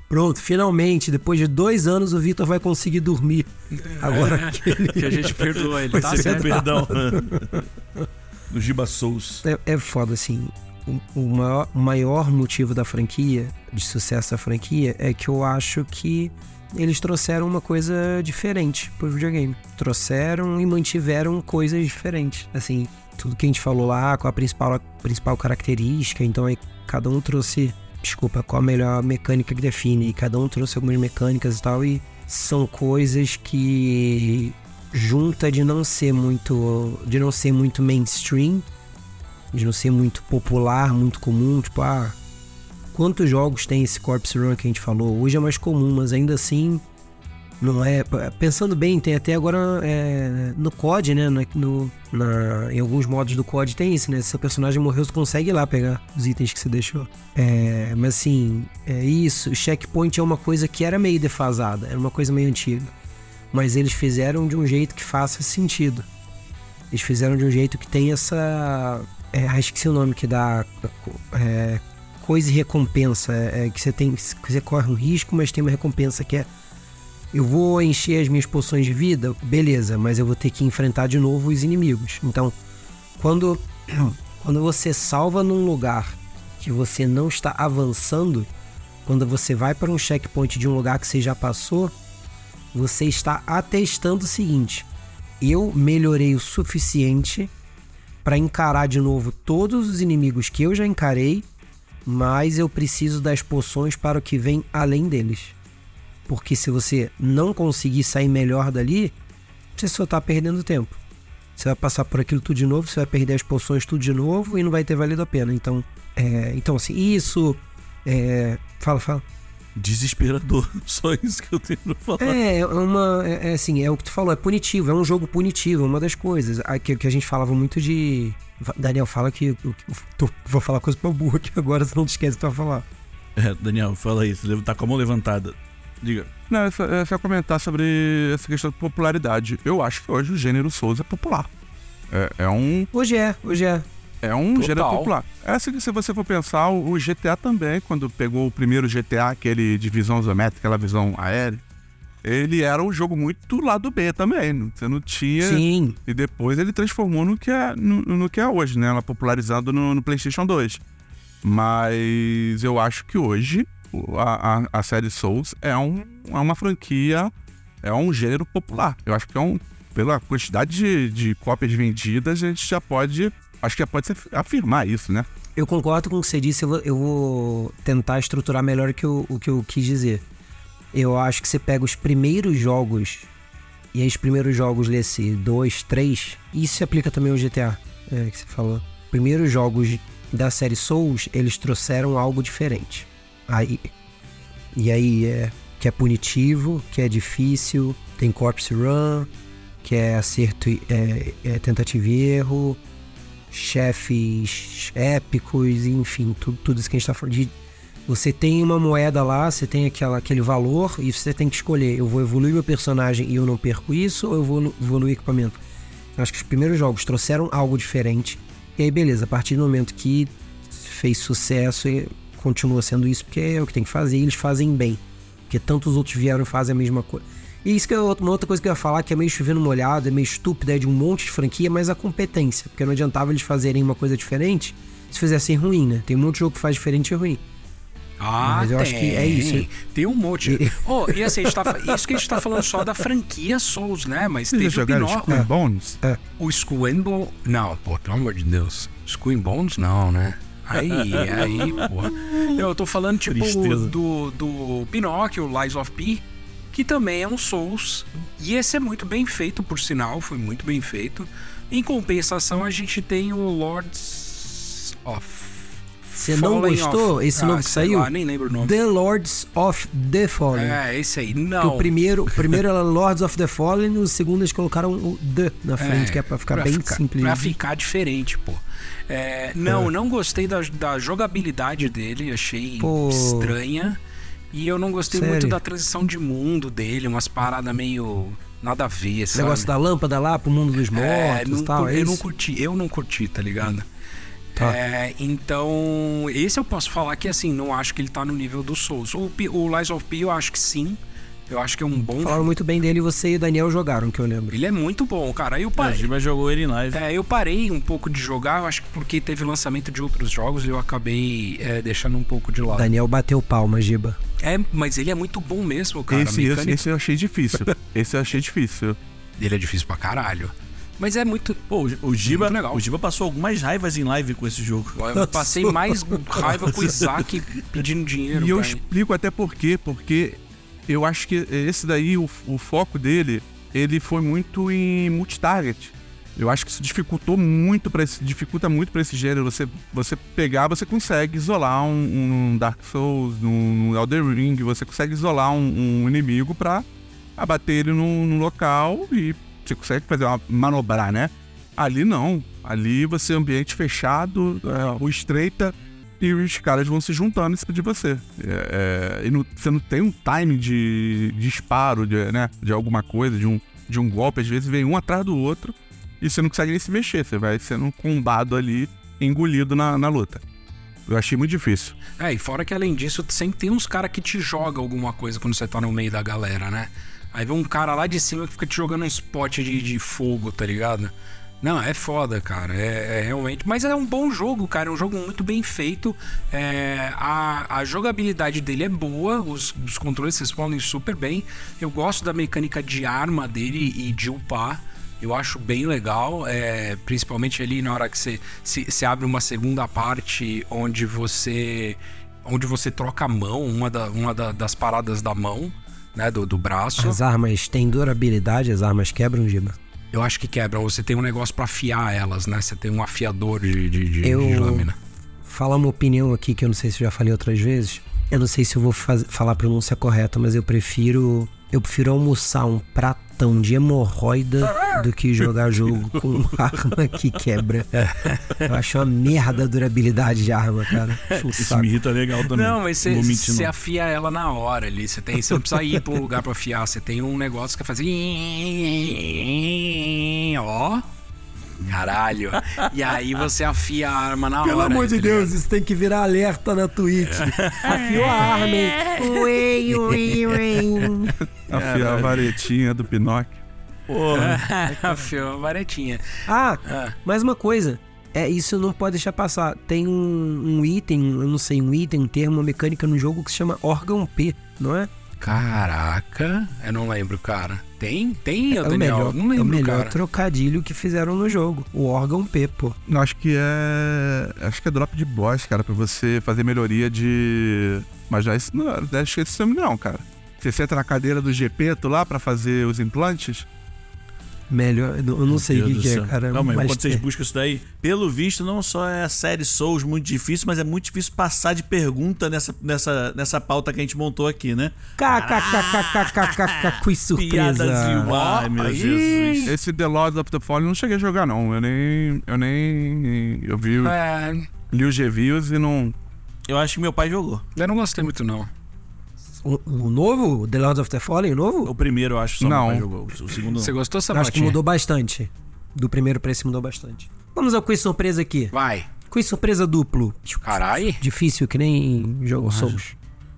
Pronto, finalmente, depois de dois anos, o Vitor vai conseguir dormir. Agora que ele. Que a gente perdoa ele, tá Você certo. perdão. No Giba Souls. É, é foda, assim. O, o maior, o maior motivo da franquia, de sucesso da franquia, é que eu acho que eles trouxeram uma coisa diferente pro videogame. Trouxeram e mantiveram coisas diferentes. Assim, tudo que a gente falou lá, com a principal, a principal característica, então aí cada um trouxe, desculpa, qual a melhor mecânica que define, e cada um trouxe algumas mecânicas e tal, e são coisas que junta de não ser muito de não ser muito mainstream de não ser muito popular, muito comum, tipo, ah, quantos jogos tem esse Corpse Run que a gente falou? Hoje é mais comum, mas ainda assim não é. Pensando bem, tem até agora é, no COD, né? No, na- em alguns modos do COD tem isso, né? Se seu personagem morreu, você consegue ir lá pegar os itens que você deixou. É, mas assim, é isso. O checkpoint é uma coisa que era meio defasada, era uma coisa meio antiga. Mas eles fizeram de um jeito que faça sentido. Eles fizeram de um jeito que tem essa. É, ah, esqueci o nome que dá. É, coisa e recompensa. É, é que você tem. que Você corre um risco, mas tem uma recompensa que é. Eu vou encher as minhas poções de vida, beleza, mas eu vou ter que enfrentar de novo os inimigos. Então, quando, quando você salva num lugar que você não está avançando, quando você vai para um checkpoint de um lugar que você já passou, você está atestando o seguinte: eu melhorei o suficiente para encarar de novo todos os inimigos que eu já encarei, mas eu preciso das poções para o que vem além deles. Porque se você não conseguir sair melhor dali, você só tá perdendo tempo. Você vai passar por aquilo tudo de novo, você vai perder as poções tudo de novo e não vai ter valido a pena. Então, é, então assim, isso. É, fala, fala. Desesperador. Só isso que eu tenho pra falar. É, é uma. É, é assim, é o que tu falou, é punitivo, é um jogo punitivo, é uma das coisas. A- Que, a gente falava muito de. Daniel, fala que. eu- tô- vou falar coisa pra burro aqui agora, senão não te esquece o que tu vai falar. É, Daniel, fala. Você tá com a mão levantada. Diga. Não, eu só, eu só comentar sobre essa questão de popularidade. Eu acho que hoje o gênero Souls é popular. É, é um, Hoje é, hoje é. é um Total. gênero popular. É assim que se você for pensar, o GTA também, quando pegou o primeiro GTA, aquele de visão isométrica, aquela visão aérea, ele era um jogo muito lado B também. Você não tinha. Sim. E depois ele transformou no que é, no, no que é hoje, né? Ela popularizado no, no PlayStation 2. Mas eu acho que hoje a, a, a série Souls é, um, é uma franquia, é um gênero popular. Eu acho que é um. Pela quantidade de, de cópias vendidas, a gente já pode. Acho que já pode afirmar isso, né? Eu concordo com o que você disse, eu vou, eu vou tentar estruturar melhor o que, eu, o que eu quis dizer. Eu acho que você pega os primeiros jogos, e aí os primeiros jogos desse 2, 3, e isso se aplica também ao GTA, é, que você falou. Primeiros jogos da série Souls, eles trouxeram algo diferente. Aí, e aí é que é punitivo, que é difícil, tem Corpse Run, que é acerto, é, é tentativa e erro, chefes épicos, enfim, tudo, tudo isso que a gente tá falando. Você tem uma moeda lá, você tem aquela, aquele valor e você tem que escolher: eu vou evoluir meu personagem e eu não perco isso, ou eu vou evoluir o equipamento. Acho que os primeiros jogos trouxeram algo diferente. E aí, beleza, a partir do momento que fez sucesso, continua sendo isso, porque é o que tem que fazer, e eles fazem bem. Porque tantos outros vieram e fazem a mesma coisa. E isso que é outra- uma outra coisa que eu ia falar, que é meio chovendo molhado, é meio estúpida, é de um monte de franquia, mas a competência. Porque não adiantava eles fazerem uma coisa diferente se fizessem ruim, né? Tem um monte de jogo que faz diferente e ruim. Ah, Mas eu tem. acho que é isso. Tem um monte. Oh, e assim, tá, isso que a gente tá falando só da franquia Souls, né? Mas Vocês teve o Pinóquio. Skull and Bones? O Skull and Bones. Não, pô, pelo amor de Deus. Skull and Bones não, né? Aí, aí, pô. Eu tô falando, tipo, Tristeza. do, do Pinóquio, Lies of P, que também é um Souls. E esse é muito bem feito, por sinal, foi muito bem feito. Em compensação, a gente tem o Lords of. Você não gostou? of- Esse Ah, novo que saiu? lá, nem lembro o nome. The Lords of the Fallen. É, esse aí. Que Não. o primeiro, o primeiro era Lords of the Fallen, o segundo eles colocaram o The na frente, que é pra ficar bem ficar, simples. Pra ficar diferente, pô. É, não, não gostei da, da jogabilidade dele, achei Pô. estranha. E eu não gostei Sério? muito da transição de mundo dele, umas paradas meio nada a ver, sabe? negócio da lâmpada lá pro mundo dos mortos É, e tal. é eu não curti, eu não curti, tá ligado? Tá. É, então, esse eu posso falar que assim, não acho que ele tá no nível do Souls. O, P- o Lies of P eu acho que sim. Eu acho que é um bom. Falaram muito bem dele, você e o Daniel jogaram, que eu lembro. Ele é muito bom, cara. Aí eu A parei. Giba jogou ele em live. É, eu parei um pouco de jogar, eu acho que porque teve lançamento de outros jogos e eu acabei é, deixando um pouco de lado. Daniel bateu palma, Giba. É, mas ele é muito bom mesmo, cara. esse, mecânica esse eu achei difícil. esse eu achei difícil. dele é difícil pra caralho. Mas é muito. Pô, o- o Giba, legal. o Giba passou algumas raivas em live com esse jogo. Eu passei mais raiva com o Isaac pedindo dinheiro. E eu explico até por quê. Porque eu acho que esse daí, o, o foco dele, ele foi muito em multitarget. Eu acho que isso dificultou muito para esse, dificulta muito para esse gênero. Você, você pegar, você consegue isolar um, um Dark Souls, um Elder Ring, você consegue isolar um, um inimigo pra abater ele num, num local e você consegue fazer uma manobrar, né? Ali não. Ali você é ambiente fechado, é, rua estreita e os caras vão se juntando em cima de você. É, é, e você não tem um time de, de disparo, de, né, de alguma coisa, de um, de um golpe. Às vezes vem um atrás do outro e você não consegue nem se mexer. Você vai sendo combado ali, engolido na, na luta. Eu achei muito difícil. É, e fora que além disso, sempre tem uns caras que te jogam alguma coisa quando você tá no meio da galera, né? Aí vem um cara lá de cima que fica te jogando um spot de, de fogo, tá ligado? Não, é foda, cara. É, é realmente. Mas é um bom jogo, cara. É um jogo muito bem feito. É, a, a jogabilidade dele é boa. Os, os controles respondem super bem. Eu gosto da mecânica de arma dele e de upar. Eu acho bem legal, é, principalmente ali na hora que você se, se abre uma segunda parte onde você onde você troca a mão, uma, da, uma da- das paradas da mão, né, do, do braço. As armas têm durabilidade, as armas quebram, Giba. Eu acho que quebram. Você tem um negócio pra afiar elas, né? Você tem um afiador de, de, de- Eu- de lâmina. Falar uma opinião aqui que eu não sei se eu já falei outras vezes. Eu não sei se eu vou faz- falar a pronúncia correta, mas eu prefiro. Eu prefiro almoçar um pratão de hemorroida do que jogar jogo com arma que quebra. Eu acho uma merda a durabilidade de arma, cara. Isso me irrita legal também. Não, mas você afia ela na hora ali. Você, tem, você não precisa ir pra um lugar pra afiar. Você tem um negócio que faz. Ó. Caralho. E aí você afia a arma na Pelo hora. amor de tá Deus, isso tem que virar alerta na Twitch. Afiou a arma, hein? Ui, ui, ui. Afiar a varetinha do Pinóquio. Porra. Afiou a varetinha. Ah, Ah. mais uma coisa. É, isso não pode deixar passar. Tem um, um item, eu não sei, um item, um termo, uma mecânica no jogo que se chama órgão P, não é? Caraca, eu não lembro, cara. Tem? Tem, É o Daniel? melhor, não é o lembro, melhor cara. trocadilho que fizeram no jogo. O órgão P, pô. Eu acho que é. Acho que é drop de boss, cara, pra você fazer melhoria de. Mas já isso não. Acho que isso não, cara. Você senta na cadeira do Gepeto lá pra fazer os implantes. Melhor, eu não- eu não sei o que, que é, cara. Mas enquanto vocês é. buscam isso daí, pelo visto, não só é a série Souls muito difícil, mas é muito difícil passar de pergunta nessa, nessa, nessa pauta que a gente montou aqui, né? KKKKKKKK, que surpresa. E. Ai, meu. Jesus. Esse The Lords of the Fallen eu não cheguei a jogar, não. Eu nem. Eu nem. Eu vi. É, Li os reviews e não. Eu acho que meu pai jogou. eu não gostei muito, não. O, o novo? The Lords of the Fallen, o novo? O primeiro, eu acho, só Não. jogou. O segundo, Você gostou, Eu Sabatinha? acho que mudou bastante. Do primeiro pra esse mudou bastante. Vamos ao quiz surpresa aqui. Vai. Quiz surpresa duplo. Carai. Difícil que nem jogo Souls.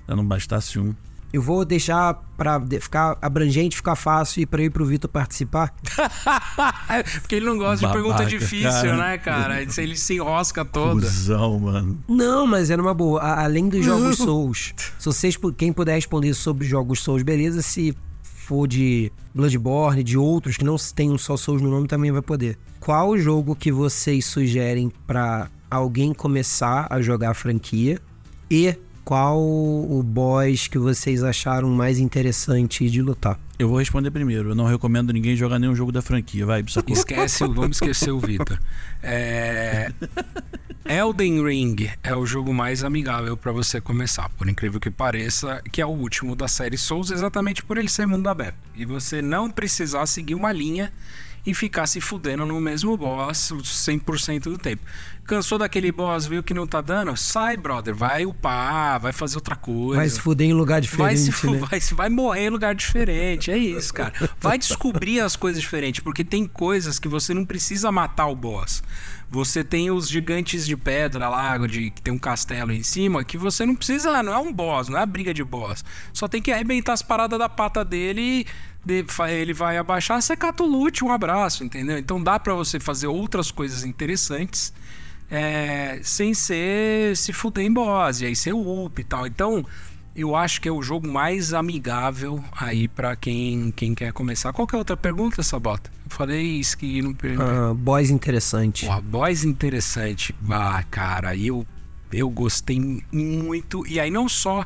Se não bastasse um. Eu vou deixar pra de- ficar abrangente, ficar fácil e pra eu ir pro Vitor participar. Porque ele não gosta de Babaca, pergunta difícil, cara. né, cara? Ele se enrosca toda. Cusão, mano. Não, mas era uma boa. Além dos jogos Souls, se vocês, quem puder responder sobre jogos Souls, beleza. Se for de Bloodborne, de outros que não tenham só Souls no nome, também vai poder. Qual o jogo que vocês sugerem pra alguém começar a jogar a franquia? E qual o boss que vocês acharam mais interessante de lutar? Eu vou responder primeiro. Eu não recomendo ninguém jogar nenhum jogo da franquia. Vai, Bissacô. Esquece, o- vamos esquecer o Vitor. É... Elden Ring é o jogo mais amigável pra você começar, por incrível que pareça, que é o último da série Souls, exatamente por ele ser mundo aberto. E você não precisar seguir uma linha e ficar se fudendo no mesmo boss 100% do tempo. Cansou daquele boss, viu que não tá dando? Sai, brother, vai upar, vai fazer outra coisa. Vai se fuder em lugar Vai, diferente, se, fu- né? vai, se- vai morrer em lugar diferente. É isso, cara. Vai descobrir as coisas diferentes, porque tem coisas que você não precisa matar o boss. Você tem os gigantes de pedra lá, de, que tem um castelo em cima, que você não precisa. Não é um boss, não é a briga de boss. Só tem que arrebentar as paradas da pata dele e de- ele vai abaixar, você cata o loot, um abraço, entendeu? Então dá pra você fazer outras coisas interessantes é, sem ser se fuder em boss, e aí ser up e tal. Então, eu acho que é o jogo mais amigável aí pra quem, quem quer começar. Qual que é a outra pergunta, Sabota? Eu falei isso que não perguntei. Ah, boss interessante. Pô, boss interessante. Ah, cara, eu, eu gostei muito. E aí não só.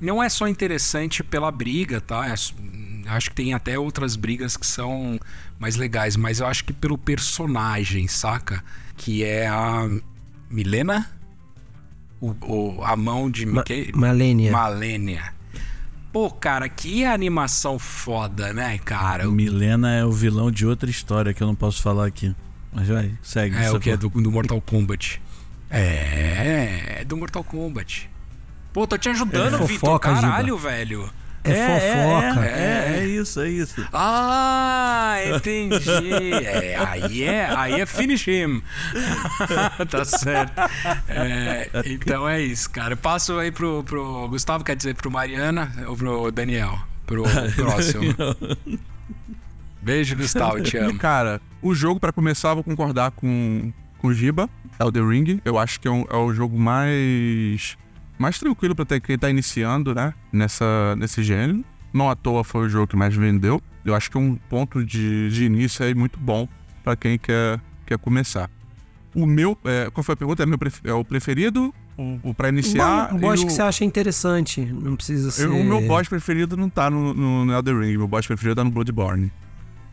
Não é só interessante pela briga, tá? É acho que tem até outras brigas que são mais legais, mas eu acho que pelo personagem, saca? Que é a Milena? O, o- a mão de Ma Mickey? Malenia. Malenia. Pô, cara, que animação foda, né, cara? O- Milena é o vilão de outra história que eu não posso falar aqui. Mas vai, segue. É, o que é do, do Mortal Kombat. É, é do Mortal Kombat. Pô, tô te ajudando, É Vitor. Caralho, velho. É, fofoca. É, é, é isso, é isso. Ah, entendi. É, aí é, aí é finish him. tá certo. É, então é isso, cara. Eu passo aí pro, pro Gustavo, quer dizer, pro Mariana ou pro Daniel? Pro próximo. Beijo, Gustavo, te E, amo. cara, o jogo, pra começar, eu vou concordar com, com o Giba, Elden Ring. Eu acho que é, um- é o jogo mais, mais tranquilo pra ter- quem tá iniciando, né? Nessa, nesse gênero. Não à toa foi o jogo que mais vendeu. Eu acho que é um ponto de, de início aí muito bom pra quem quer, quer começar. O meu. É, qual foi a pergunta? É, meu é o preferido? O, o pra iniciar? Um boss e o- que você acha interessante. Não precisa ser. eu- o meu boss preferido não tá no, no, no Elden Ring, meu boss preferido tá no Bloodborne.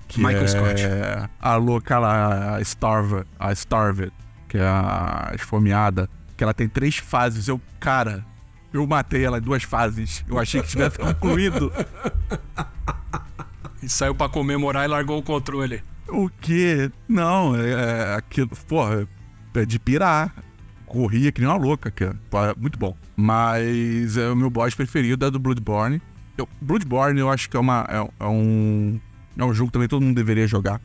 Que Michael é Scott. A louca lá, a Starve, a Starved, que é a esfomeada, que ela tem três fases. Eu, cara, eu matei ela em duas fases. Eu achei que tivesse concluído. E saiu pra comemorar e largou o controle. O quê? Não, é, é aquilo. Porra, é de pirar. Corria que nem uma louca, que é é muito bom. Mas é o meu boss preferido é do Bloodborne. Eu, Bloodborne eu acho que é, uma, é, é um. É um jogo que também todo mundo deveria jogar.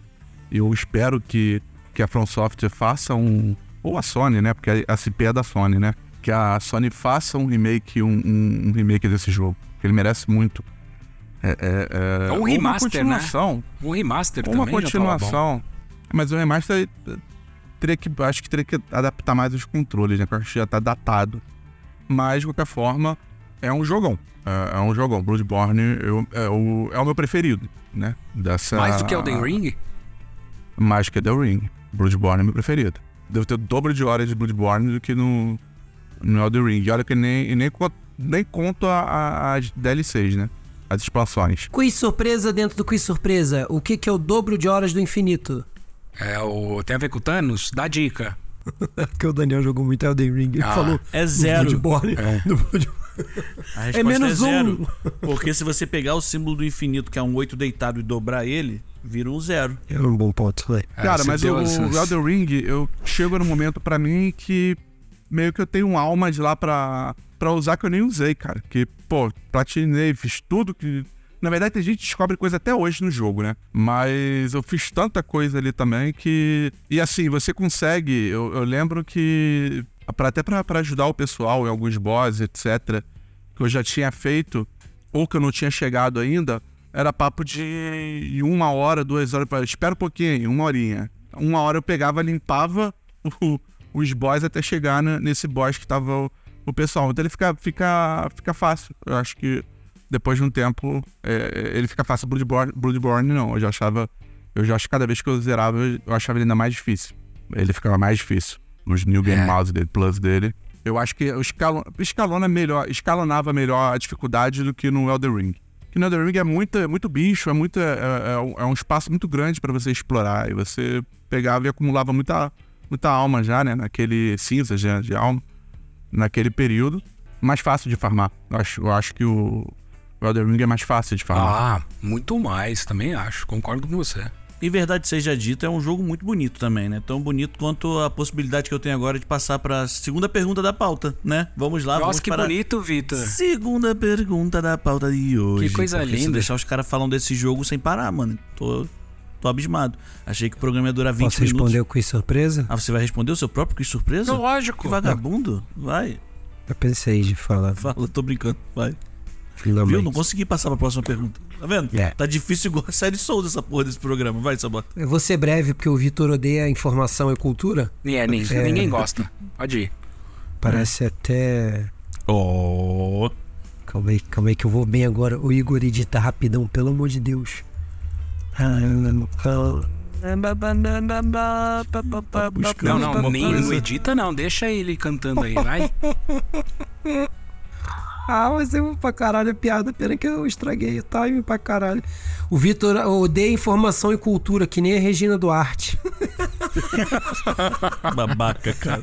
Eu espero que, que a From Software faça um. Ou a Sony, né? Porque a CP é da Sony, né? Que a Sony faça um remake, um, um- um remake desse jogo. Que ele merece muito. É, é, É um ou remaster, né? uma continuação. Um remaster Uma também bom. continuação. Mas o remaster teria que. Acho que teria que adaptar mais os controles, né? Que eu acho que já tá datado. Mas, de qualquer forma, é um jogão. É, é um jogão. Bloodborne eu- é, o, é o meu preferido, né? Dessa, Mais do que Elden Ring? Mais que The Ring. Bloodborne é meu preferido. Devo ter o dobro de horas de Bloodborne do que no, no Elden Ring. E olha que nem, nem, nem conto a- a- as DLCs, né? As expansões. Quiz surpresa dentro do quiz surpresa. O que, que é o dobro de horas do infinito? É o. Tem a ver com o Thanos? Dá dica. Porque o Daniel jogou muito Elden Ring. Ele Ah, falou. É zero. Bloodborne, no Bloodborne. A resposta É menos zero. um. Porque se você pegar o símbolo do infinito, que é um 8 deitado, e dobrar ele, vira um zero. É um bom ponto, vai. É, Cara, mas o, o Elden Ring, eu chego no momento pra mim que meio que eu tenho um alma de lá pra, pra usar que eu nem usei, cara. Que, pô, platinei, fiz tudo que. Na verdade, a gente descobre coisa até hoje no jogo, né? Mas eu fiz tanta coisa ali também que. E assim, você consegue. Eu, eu lembro que. Pra, até para ajudar o pessoal em alguns bosses, etc., que eu já tinha feito, ou que eu não tinha chegado ainda, era papo de uma hora, duas horas. Espera um pouquinho, uma horinha. Uma hora eu pegava, limpava o, os boss até chegar na, nesse boss que tava o, o, pessoal. Então ele fica, fica, fica fácil. Eu acho que depois de um tempo é, ele fica fácil. Bloodborne, Bloodborne não, eu já achava. Eu já acho que cada vez que eu zerava, eu achava ele ainda mais difícil. Ele ficava mais difícil. Nos New Game é. Mouse dele, Plus dele. Eu acho que o escalon, escalona melhor, escalonava melhor a dificuldade do que no Elder Ring. Que no Elder Ring é muito, é muito bicho, é, muito, é, é, é um espaço muito grande para você explorar. E você pegava e acumulava muita, muita alma já, né? Naquele cinza já, de alma. Naquele período. Mais fácil de farmar. Eu acho, eu acho que o, o Ring é mais fácil de farmar. Ah, muito mais, também acho. Concordo com você. E verdade seja dita, é um jogo muito bonito também, né? Tão bonito quanto a possibilidade que eu tenho agora de passar para a segunda pergunta da pauta, né? Vamos lá, Nossa, vamos que para bonito, Vitor. Segunda pergunta da pauta de hoje. Que coisa linda. Deixar os caras falando desse jogo sem parar, mano. Tô, tô abismado. Achei que o programa ia durar 20 Posso minutos. responder o quiz surpresa? Ah, você vai responder o seu próprio quiz surpresa? Não, lógico. Que vagabundo. Vai. Eu pensei de falar. Fala, tô brincando. Vai. Finalmente. Viu? Não consegui passar pra próxima pergunta. Tá vendo? É. Tá difícil igual a série Souls essa porra desse programa. Vai, Sabota. Eu vou ser breve porque o Vitor odeia informação e cultura. É, nem, É. ninguém gosta. Pode ir. Parece até. Oh. Calma aí, calma aí que eu vou bem agora. O Igor edita rapidão, pelo amor de Deus. Não, não, nem não edita não. Deixa ele cantando aí, vai. Ah, mas eu pra caralho a piada, pena que eu estraguei o time pra caralho. O Vitor odeia informação e cultura, que nem a Regina Duarte. Babaca, cara.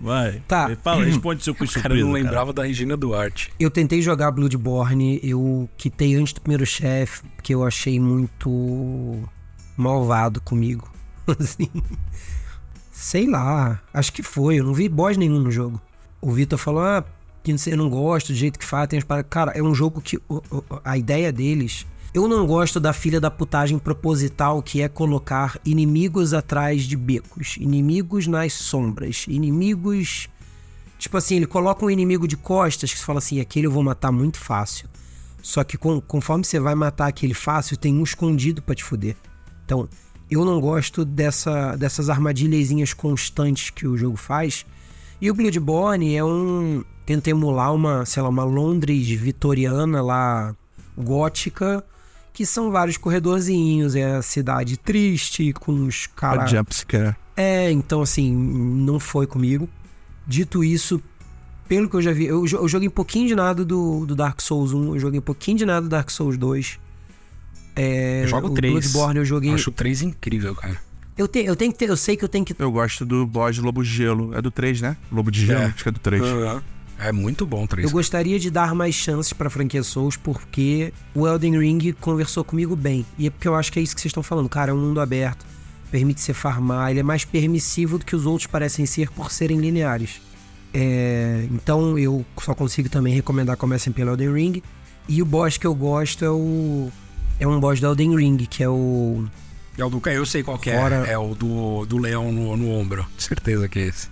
Vai. Tá. Fala, responde seu quiz O cara surpresa. não lembrava da Regina Duarte. Eu tentei jogar Bloodborne, eu quitei antes do primeiro chefe, porque eu achei muito malvado comigo. Assim. Sei lá, acho que foi, eu não vi boss nenhum no jogo. O Vitor falou, ah, que eu não gosto do jeito que faz, paradas. Cara, é um jogo que a ideia deles. Eu não gosto da filha da putagem proposital que é colocar inimigos atrás de becos, inimigos nas sombras, inimigos Tipo assim, ele coloca um inimigo de costas que você fala assim, aquele eu vou matar muito fácil. Só que com- conforme você vai matar aquele fácil, tem um escondido pra te fuder. Então, eu não gosto dessa, dessas armadilhazinhas constantes que o jogo faz. E o Bloodborne é um. Tenta emular uma, sei lá, uma Londres vitoriana lá, gótica, que são vários corredorzinhos. É a cidade triste, com os A caras. jumpscare. É, então assim, não foi comigo. Dito isso, pelo que eu já vi, eu, eu joguei um pouquinho de nada do, do Dark Souls 1, eu joguei um pouquinho de nada do Dark Souls 2. É, Eu jogo o 3. Bloodborne eu joguei. Acho o 3 incrível, cara. Eu, te, eu tenho que ter, eu sei que eu tenho que. Eu gosto do boss de Lobo de Gelo. É do 3, né? Lobo de Gelo, É. acho que é do 3. É muito bom o 3. Eu gostaria de dar mais chances pra franquia Souls, porque o Elden Ring conversou comigo bem. E é porque eu acho que é isso que vocês estão falando. Cara, é um mundo aberto, permite você farmar, ele é mais permissivo do que os outros parecem ser por serem lineares. É, então eu só consigo também recomendar comecem pelo Elden Ring. E o boss que eu gosto é o. É um boss do Elden Ring, que é o. É o do eu sei qual que é. Fora- É o do, do leão no, no ombro. Certeza que é esse.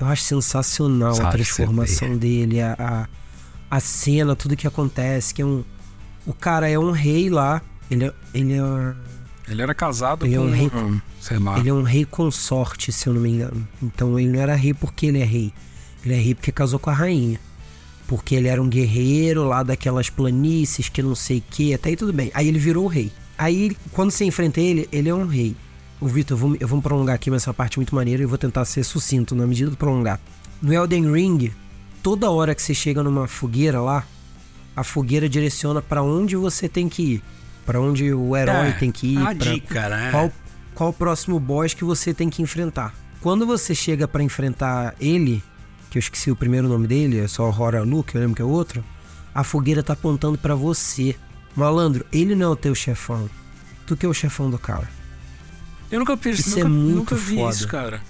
Eu acho sensacional a Sabe transformação dele, a, a, a cena, tudo que acontece. Que é um, o cara é um rei lá. Ele é, ele é, Ele era casado Ele é com um rei- um, sei lá. ele é um rei consorte, se eu não me engano. Então ele não era rei porque ele é rei. Ele é rei porque casou com a rainha. Porque ele era um guerreiro lá daquelas planícies que não sei o que, até aí tudo bem. Aí ele virou o rei. Aí, quando você enfrenta ele, ele é um rei. Ô, Vitor, eu vou, eu vou me prolongar aqui, mas essa parte é muito maneira e eu vou tentar ser sucinto na medida do prolongar. No Elden Ring, toda hora que você chega numa fogueira lá, a fogueira direciona pra onde você tem que ir. Pra onde o herói É, tem que ir. pra- dica, né? qual, qual o próximo boss que você tem que enfrentar. Quando você chega pra enfrentar ele, que eu esqueci o primeiro nome dele, é só Horalu, que eu lembro que é outro, a fogueira tá apontando pra você. Malandro, ele não é o teu chefão. Tu que é o chefão do cara. Eu nunca fiz Isso nunca, é muito nunca vi foda. isso, cara.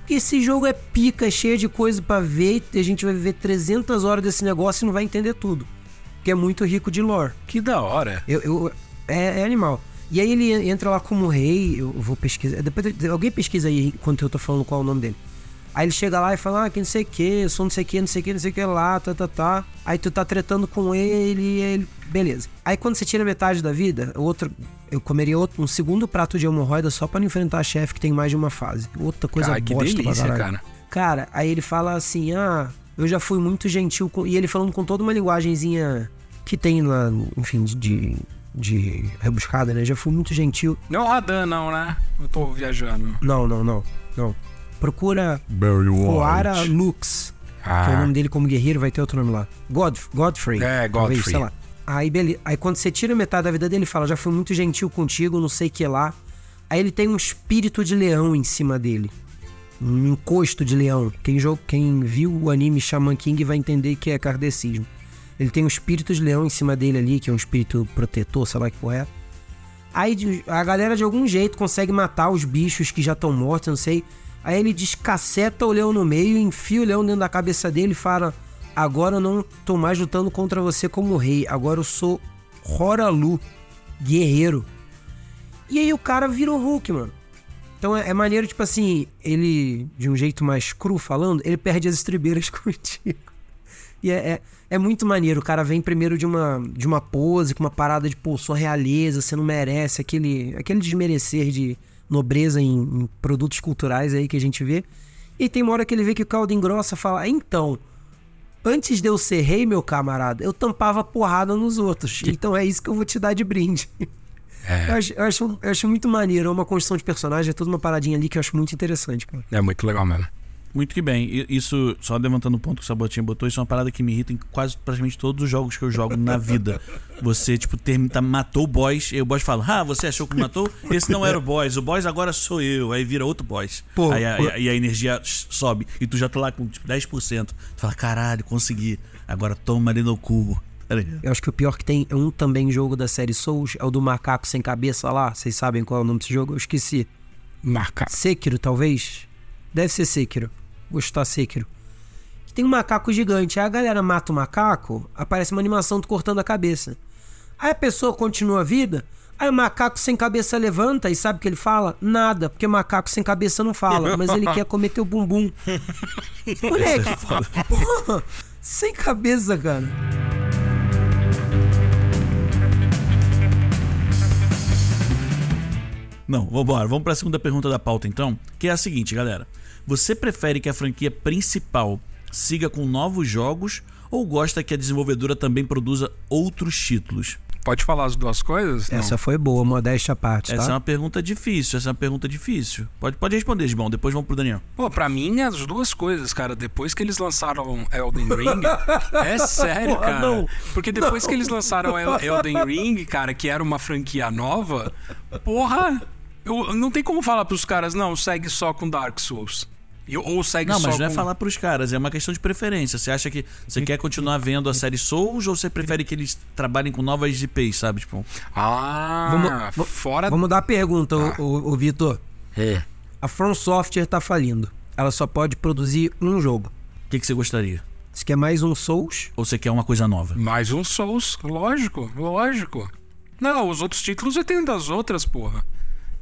Porque esse jogo é pica, é cheio de coisa pra ver e a gente vai viver 300 horas desse negócio e não vai entender tudo. que é muito rico de lore. Que da hora. Eu, eu- é, é animal. E aí ele entra lá como rei, eu vou pesquisar. Depois alguém pesquisa aí enquanto eu tô falando qual é o nome dele. Aí ele chega lá e fala, ah, que não sei o que, eu sou não sei o que, não sei o que, não sei o que lá, tá, tá, tá. Aí tu tá tretando com ele e ele. Beleza. Aí quando você tira metade da vida, outro. Eu comeria outro, um segundo prato de hemorroida só pra não enfrentar a chefe que tem mais de uma fase. Outra coisa Cara, que bosta pra delícia, cara. Cara, aí ele fala assim: ah, eu já fui muito gentil com. E ele falando com toda uma linguagenzinha que tem lá, enfim, de. de rebuscada, né? Já fui muito gentil. Não Radan, não, né? Eu tô viajando. Não, não, não. Não. Procura Barry White. Lux, Ah, que é o nome dele como guerreiro, vai ter outro nome lá. God, Godfrey. É, talvez, Godfrey. sei lá. Aí, beleza. Aí quando você tira metade da vida dele, ele fala: já fui muito gentil contigo, não sei o que lá. Aí ele tem um espírito de leão em cima dele. Um encosto de leão. Quem, jo- quem viu o anime Shaman King vai entender que é kardecismo. Ele tem um espírito de leão em cima dele ali, que é um espírito protetor, sei lá que porra é. Aí a galera de algum jeito consegue matar os bichos que já estão mortos, não sei. Aí ele descaceta o leão no meio, enfia o leão dentro da cabeça dele e fala: Agora eu não tô mais lutando contra você como rei, agora eu sou Horalu, guerreiro. E aí o cara vira o Hulk, mano. Então é, é maneiro, tipo assim, ele, de um jeito mais cru falando, ele perde as estribeiras contigo. E é, é, é muito maneiro. O cara vem primeiro de uma, de uma pose, com uma parada de, pô, sua realeza, você não merece, aquele, aquele desmerecer de nobreza em, em produtos culturais aí que a gente vê. E tem uma hora que ele vê que o caldo engrossa fala: então, antes de eu ser rei, meu camarada, eu tampava porrada nos outros. Então é isso que eu vou te dar de brinde. Eu, acho, eu, acho, eu acho muito maneiro. É uma construção de personagem, é toda uma paradinha ali que eu acho muito interessante, cara. É muito legal mesmo. Muito que bem. Isso, só levantando o ponto que o Sabotinha botou, isso é uma parada que me irrita em quase praticamente todos os jogos que eu jogo na vida. Você, tipo, termina, matou o boss, e o boss fala, ah, você achou que matou? Esse não era o boss, o boss agora sou eu. Aí vira outro boss. Pô, aí, a, e a energia sobe. E tu já tá lá com, tipo, 10%. Tu fala, caralho, consegui. Agora toma ali no cu. Tá? Eu acho que o pior que tem é um também jogo da série Souls, é o do macaco sem cabeça lá. Vocês sabem qual é o nome desse jogo? Eu esqueci. Marca. Sekiro, talvez? Deve ser Sekiro. Chutar Sekiro. Tem um macaco gigante. Aí a galera mata o macaco, aparece uma animação do cortando a cabeça. Aí a pessoa continua a vida. Aí o macaco sem cabeça levanta e sabe o que ele fala? Nada, porque macaco sem cabeça não fala, mas ele quer comer teu bumbum. Moleque, porra, sem cabeça, cara. Não, vambora. Vamos pra segunda pergunta da pauta então, que é a seguinte, galera. Você prefere que a franquia principal siga com novos jogos ou gosta que a desenvolvedora também produza outros títulos? Pode falar as duas coisas? Não. Essa foi boa, modéstia à parte, Essa é tá? uma pergunta difícil, essa é uma pergunta difícil. Pode, pode responder, Gibão, depois vamos pro Daniel. Pô, pra mim, as duas coisas, cara. Depois que eles lançaram Elden Ring. é sério, Porra, cara. não. Porque depois que eles lançaram El- Elden Ring, cara, que era uma franquia nova, porra. Eu, não tem como falar pros caras, não, segue só com Dark Souls. E- ou segue Não, só mas não é com... falar pros caras, é uma questão de preferência. Você acha que você quer continuar vendo a série Souls ou você prefere que eles trabalhem com novas IPs, sabe? Tipo, Ah, Vamos- fora. Vamos dar a pergunta, ô, ô, ô, Vitor. É. A From Software tá falindo. Ela só pode produzir um jogo. o que, que você gostaria? Você quer mais um Souls? Ou você quer uma coisa nova? Mais um Souls, lógico, lógico. Não, os outros títulos eu tenho das outras, porra.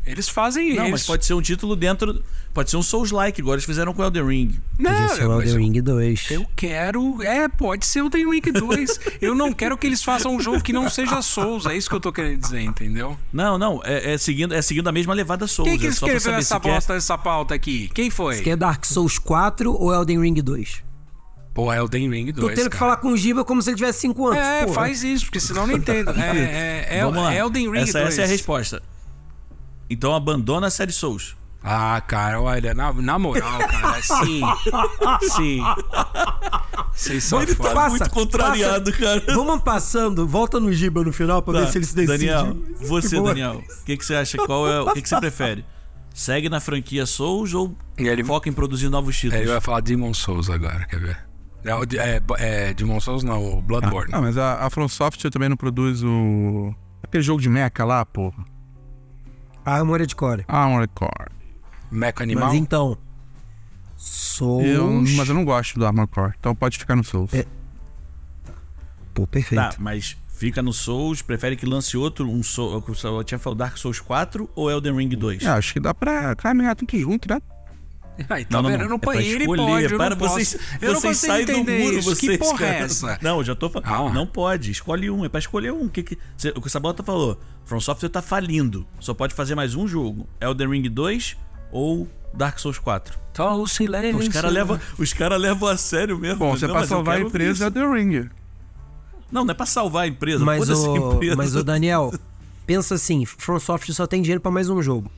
Eles fazem Não, eles... mas pode ser um título dentro. Pode ser um Souls-like, igual eles fizeram com Elden Ring. Não, Podia ser o Elden eu- Ring 2. Eu quero. É, pode ser o The Ring 2. eu não quero que eles façam um jogo que não seja Souls. É isso que eu tô querendo dizer, entendeu? Não, não, é, é seguindo, é seguindo a mesma levada Souls. Quem que é escreveu saber essa se quer- bosta dessa pauta aqui? Quem foi? Você quer Dark Souls 4 ou Elden Ring 2? Pô, é o The Ring 2. Tô tendo que falar com o Giba como se ele tivesse 5 anos. É, porra. faz isso, porque senão eu não entendo. É, é, é, Vamos lá. é Elden Ring essa, 2. essa é a resposta. Então abandona a série Souls. Ah, cara, olha, na, na moral, cara, sim. sim. Vocês são Ele tá muito contrariado, cara. Vamos passando, volta no Giba no final pra Tá, ver se ele se decide. Daniel, você. Daniel, o que, que você acha? Qual é, o que, que você prefere? Segue na franquia Souls ou E ele- foca em produzir novos É, títulos? ele vai falar Demon Souls agora, quer ver? É, é, é Demon Souls não, o Bloodborne. Ah, mas a, a From Software também não produz o. Aquele jogo de mecha lá, porra. Armored Core. Armored Core. Mecha Animal? Mas então. Souls. Eu, mas eu não gosto do Armored Core, então pode ficar no Souls. É. Pô, perfeito. Tá, mas fica no Souls, prefere que lance outro, um Soul, eu tinha falado Dark Souls 4 ou Elden Ring 2? É, acho que dá pra caminhar tudo junto, né? Ai, tá Não, não, vendo? não. Eu não É ele escolher, pode, eu para, não vocês, eu vocês saem do muro, isso. vocês, que porra cara. é essa? Não, eu já tô falando. Ah. Não pode, escolhe um, é pra escolher um. O que que, cê- o que o Sabota falou, From Software tá falindo, só pode fazer mais um jogo. Elden Ring 2 ou Dark Souls 4. Só o silêncio. Os caras levam os cara levam a sério mesmo. Bom, se é Não, pra salvar a empresa, é. The Ring. Não, não é pra salvar a empresa, Mas o, empresa. mas o Daniel, pensa assim, From Software só tem dinheiro pra mais um jogo.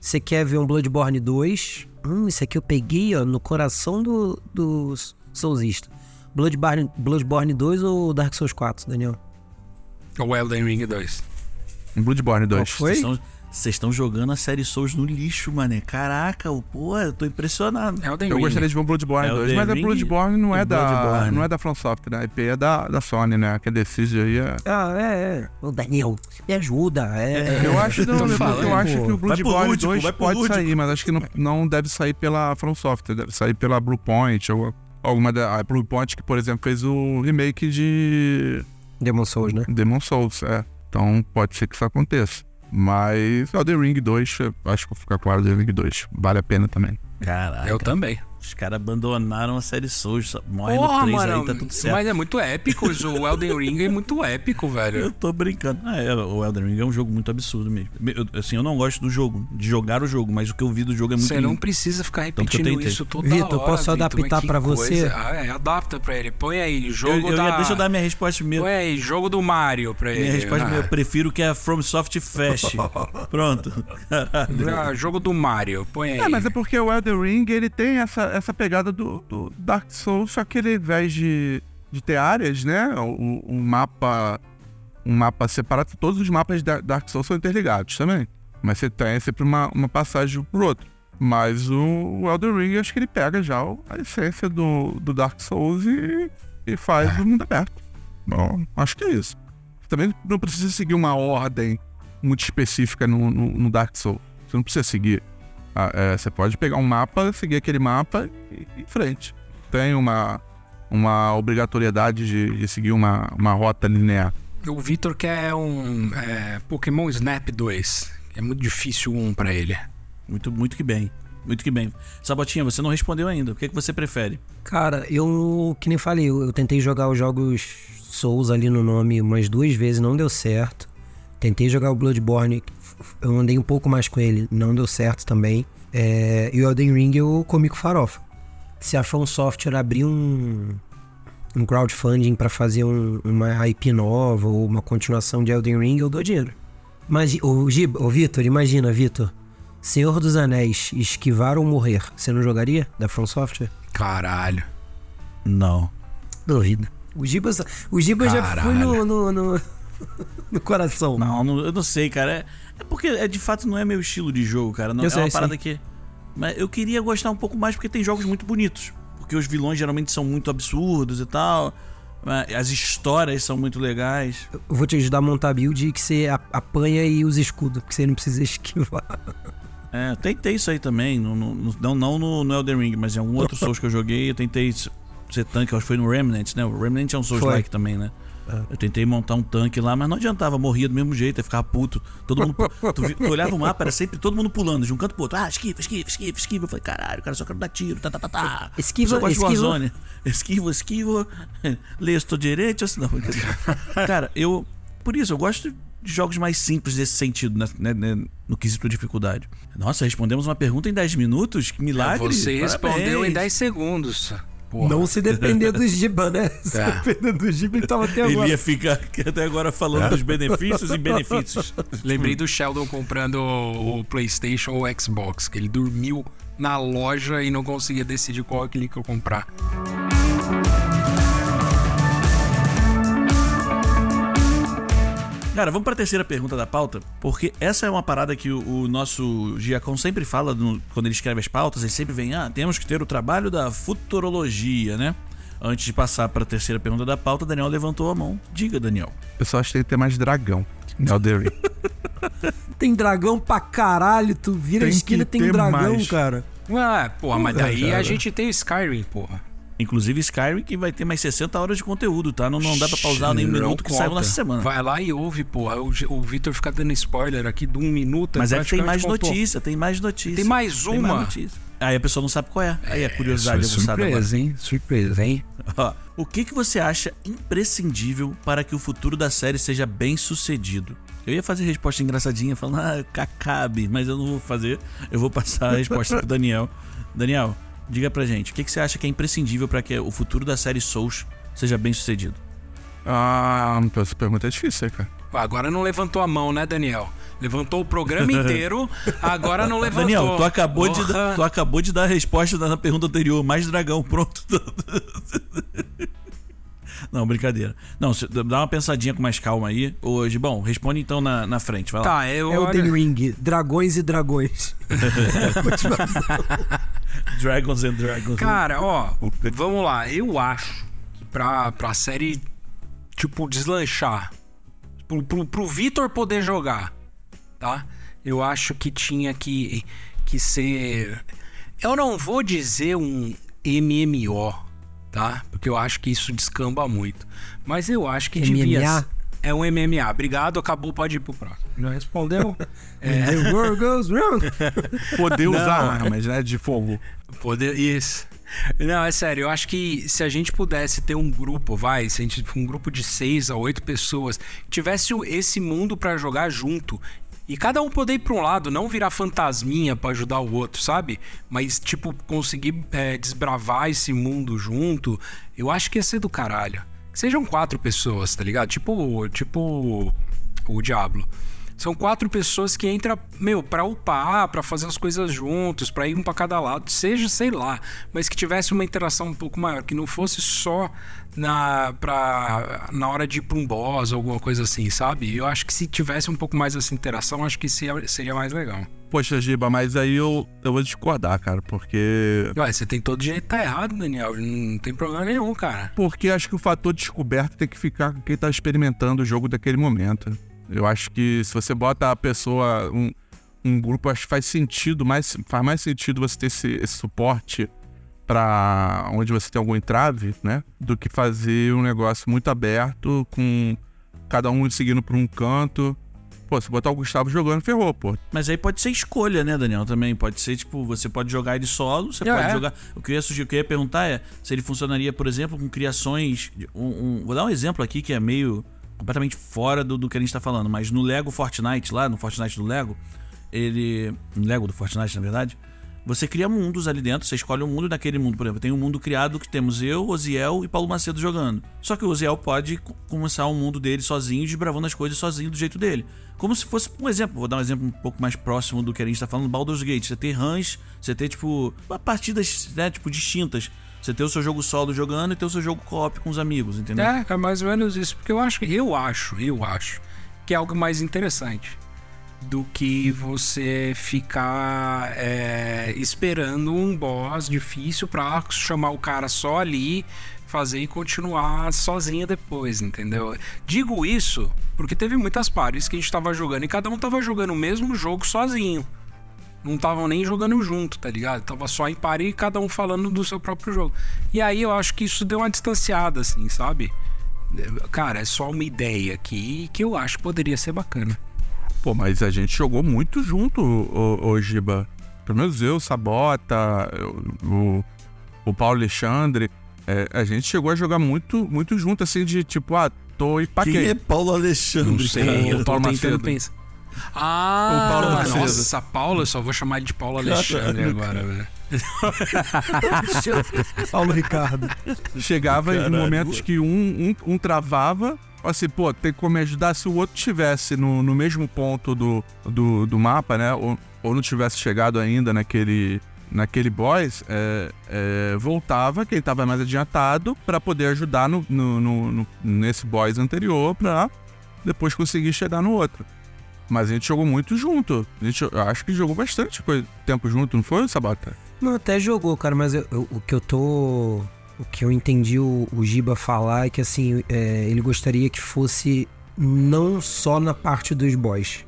Você quer ver um Bloodborne 2? Hum, isso aqui eu peguei, ó, no coração do, do Soulsista. Bloodborne, Bloodborne 2 ou Dark Souls 4, Daniel? O Elden Ring 2. Um Bloodborne 2. Qual foi? Vocês estão- Vocês estão jogando a série Souls no lixo, mané. Caraca, o- pô, eu tô impressionado. Elden Eu Ring. gostaria de ver um Bloodborne É o 2, The mas a Ring Bloodborne não e é, da, Bloodborne. não é da From Software, né? A IP é da, da Sony, né? Que a Decide aí é... Ah, é, é. Ô, Daniel, me ajuda. É, Eu acho, não, eu, falando, eu acho que o Bloodborne lúdico, 2 vai pro pode lúdico. sair, mas acho que não, não deve sair pela From Software, deve sair pela Bluepoint ou alguma da a Bluepoint que, por exemplo, fez o remake de Demon Souls, né? Demon Souls, é. Então pode ser que isso aconteça. Mas Elden Ring 2, eu acho que vou ficar com o Elden Ring 2. Vale a pena também. Caraca. Eu também. Os caras abandonaram a série Souls. Morre Porra, no 3 mano. aí, tá tudo certo. Mas é muito épico. O Elden Ring é muito épico, Eu velho. tô brincando. Ah, é, o Elden Ring é um jogo muito absurdo mesmo. Eu- assim, eu não gosto do jogo, de jogar o jogo, mas o que eu vi do jogo é muito Você não precisa ficar eu repetindo tentei. isso toda Vitor, hora. posso Vitor, adaptar mas que pra você? Ah, é, adapta pra ele. Põe aí, Eu, jogo eu da... ia, deixa eu dar minha resposta primeiro. Põe aí, jogo do Mario pra ele. Minha resposta Ah. eu prefiro que a FromSoft feche. Pronto. Ah, jogo do Mario, põe aí. É, mas é porque o Elden Ring, ele tem essa, essa pegada do, do Dark Souls, só que ele, ao invés de, de ter áreas, né? Um, um mapa um mapa separado, todos os mapas da Dark Souls são interligados também. Mas você tem sempre uma, uma passagem pro outro. Mas o, o Elden Ring, acho que ele pega já a essência do, do Dark Souls e, e faz o mundo aberto. Bom, acho que é isso. Também não precisa seguir uma ordem muito específica no, no, no Dark Souls. Você não precisa seguir. Ah, é, você pode pegar um mapa, seguir aquele mapa e ir em frente. Tem uma, uma obrigatoriedade de, de seguir uma, uma rota linear. O Vitor quer um é, Pokémon Snap 2. É muito difícil um pra ele. Muito, muito que bem. Muito que bem. Sabotinha, você não respondeu ainda. O que, é que você prefere? Cara, eu, que nem falei, eu, eu tentei jogar os jogos Souls ali no nome umas duas vezes, não deu certo. Tentei jogar o Bloodborne, eu andei um pouco mais com ele, não deu certo também. É, e o Elden Ring eu comi com farofa. Se a From Software abrir um, um crowdfunding pra fazer um- uma IP nova ou uma continuação de Elden Ring, eu dou dinheiro. Mas, ô, Giba, ô Vitor, imagina, Vitor. Senhor dos Anéis, esquivar ou morrer, você não jogaria da From Software? Caralho. Não. Duvido. O Giba, o Giba já foi no, no, no, no coração. Não, não- eu não sei, cara. É, é porque é, de fato não é meu estilo de jogo, cara. Não, Eu é sei, uma parada sei. que. Mas eu queria gostar um pouco mais porque tem jogos muito bonitos. Porque os vilões geralmente são muito absurdos e tal. mas As histórias são muito legais. Eu vou te ajudar a montar a build que você apanha e usa escudo, porque você não precisa esquivar. É, eu tentei isso aí também. No, no- não não no, no Elden Ring, mas em algum outro Souls que eu joguei, eu tentei ser tanque. Acho que foi no Remnant, né? O Remnant é um Souls-like também, né? Eu tentei montar um tanque lá, mas não adiantava, morria do mesmo jeito, ia ficar puto. Todo mundo. tu, tu olhava o mapa, era sempre todo mundo pulando de um canto pro outro. Ah, esquiva, esquiva, esquiva, esquiva. Eu falei, caralho, cara, só quero dar tiro, tá, tá, tá, tá. Esquiva, esquiva. Esquiva, esquiva. Leia, estou direito, assim, não. Cara, eu. Por isso, eu gosto de jogos mais simples nesse sentido, né, né, né, no quesito de dificuldade. Nossa, respondemos uma pergunta em 10 minutos? Que milagre. Você respondeu em Parabéns. 10 segundos. Porra. Não se depender do Giba, né? Se Tá. depender do Giba, ele tava até agora. Ele ia ficar até agora falando dos benefícios e benefícios. Lembrei do Sheldon comprando o, o PlayStation ou o Xbox, que ele dormiu na loja e não conseguia decidir qual que ele queria comprar. Cara, vamos pra terceira pergunta da pauta, porque essa é uma parada que o, o nosso Giacom sempre fala no- quando ele escreve as pautas, ele sempre vem, ah, temos que ter o trabalho da futurologia, né? Antes de passar pra terceira pergunta da pauta, Daniel levantou a mão. Diga, Daniel. Eu só acho que tem que ter mais dragão. Elden Ring. Tem dragão pra caralho, tu vira a Tem esquina que tem dragão, mais. cara. Ah, porra, mas daí cara. a gente tem o Skyrim, porra. Inclusive Skyrim, que vai ter mais 60 horas de conteúdo, tá? Não, não dá pra pausar nem um minuto que saiu nessa semana. Vai lá e ouve, porra. O, o Vitor fica dando spoiler aqui de um minuto. Mas é que tem mais contou. notícia, tem mais notícia. Tem mais Tem uma? mais notícia. Aí a pessoa não sabe qual é. Aí a curiosidade é aguçada agora. surpresa, hein? Surpresa, hein? O que, que você acha imprescindível para que o futuro da série seja bem sucedido? Eu ia fazer resposta engraçadinha, falando, ah, cacabe, mas eu não vou fazer. Eu vou passar a resposta pro Daniel. Daniel, diga pra gente, o que, que você acha que é imprescindível para que o futuro da série Souls seja bem sucedido? Ah, então essa pergunta é difícil, cara. Agora não levantou a mão, né, Daniel? Levantou o programa inteiro, agora não levantou. Daniel, tu acabou, de, dar- tu acabou de dar a resposta na pergunta anterior. Mais dragão, pronto. Não, brincadeira. Não, dá uma pensadinha com mais calma aí. Hoje, bom, responde então na, na frente, vai lá. Tá, eu. Elden olha- Ring, dragões e dragões. Dragons and Dragons. Cara, ó, vamos lá. Eu acho que pra, pra série, tipo, deslanchar, pro, pro, pro Vitor poder jogar, tá? Eu acho que tinha que, que ser. Eu não vou dizer um MMO, tá? Porque eu acho que isso descamba muito. Mas eu acho que devia. MMA? ser- É um MMA. Obrigado, acabou, pode ir pro próximo. Já respondeu? The world goes round. Poder Não. usar armas, né? De fogo. Poder. Isso. Não, é sério, eu acho que se a gente pudesse ter um grupo, vai, se a gente um grupo de seis a oito pessoas, tivesse esse mundo pra jogar junto. E cada um poder ir pra um lado, não virar fantasminha pra ajudar o outro, sabe? Mas, tipo, conseguir é, desbravar esse mundo junto, eu acho que ia ser do caralho. Que sejam quatro pessoas, tá ligado? Tipo, tipo o Diablo. São quatro pessoas que entram, meu, pra upar, pra fazer as coisas juntos, pra ir um pra cada lado, seja, sei lá, mas que tivesse uma interação um pouco maior, que não fosse só na, pra, na hora de ir pra um boss ou alguma coisa assim, sabe? Eu acho que se tivesse um pouco mais essa interação, acho que seria, seria mais legal. Poxa, Giba, mas aí eu, eu vou discordar, cara, porque. Ué, você tem todo jeito tá errado, Daniel, não tem problema nenhum, cara. Porque acho que o fator descoberto tem que ficar com quem tá experimentando o jogo daquele momento. Eu acho que se você bota a pessoa, um, um grupo, acho que faz sentido, mais, faz mais sentido você ter esse, esse suporte pra onde você tem algum entrave, né? Do que fazer um negócio muito aberto, com cada um seguindo por um canto. Pô, se botar o Gustavo jogando, ferrou, pô. Mas aí pode ser escolha, né, Daniel? Também pode ser, tipo, você pode jogar ele solo, você É, pode é. jogar. O que eu ia sugerir, o que eu ia perguntar é se ele funcionaria, por exemplo, com criações. de- um- um- vou dar um exemplo aqui que é meio completamente fora do, do que a gente tá falando, mas no Lego Fortnite, lá no Fortnite do Lego, ele. No Lego do Fortnite, na verdade. Você cria mundos ali dentro, você escolhe um mundo daquele mundo. Por exemplo, tem um mundo criado que temos eu, Oziel e Paulo Macedo jogando. Só que o Oziel pode co- começar um mundo dele sozinho, desbravando as coisas sozinho do jeito dele. Como se fosse um exemplo, vou dar um exemplo um pouco mais próximo do que a gente tá falando, Baldur's Gate. Você ter runs, você ter, tipo, partidas, né, tipo, distintas. Você ter o seu jogo solo jogando e ter o seu jogo co-op com os amigos, entendeu? É, é mais ou menos isso. Porque eu acho, eu acho, eu acho que é algo mais interessante do que você ficar é, esperando um boss difícil pra chamar o cara só ali, fazer e continuar sozinho depois, entendeu? Digo isso porque teve muitas pares que a gente tava jogando e cada um tava jogando o mesmo jogo sozinho. Não estavam nem jogando junto, tá ligado? Tava só em par e cada um falando do seu próprio jogo. E aí eu acho que isso deu uma distanciada, assim, sabe? Cara, é só uma ideia aqui que eu acho que poderia ser bacana. Pô, mas a gente jogou muito junto, ô Giba. Pelo menos eu, Sabota, o, o Paulo Alexandre. é, a gente chegou a jogar muito, muito junto, assim, de tipo, ah, tô e Quem paquei. é Paulo Alexandre? Não sei, cara? eu tô Paulo tentando pensar. Ah, O Paulo Macedo. nossa, Paulo, eu só vou chamar ele de Paulo Alexandre Caralho, agora, velho. Paulo Ricardo. Chegava em momentos que um, um, um travava, assim, pô, tem como me ajudar se o outro estivesse no, no mesmo ponto do, do, do mapa, né? Ou, ou não tivesse chegado ainda naquele, naquele boss, é, é, voltava quem tava mais adiantado pra poder ajudar no, no, no- no- nesse boss anterior pra depois conseguir chegar no outro. Mas a gente jogou muito junto. A gente, acho que jogou bastante tempo junto, não foi, Sabata? Não, até jogou, cara, mas eu- eu- o que eu tô. O que eu entendi o, o Giba falar é que assim, é, ele gostaria que fosse não só na parte dos boys.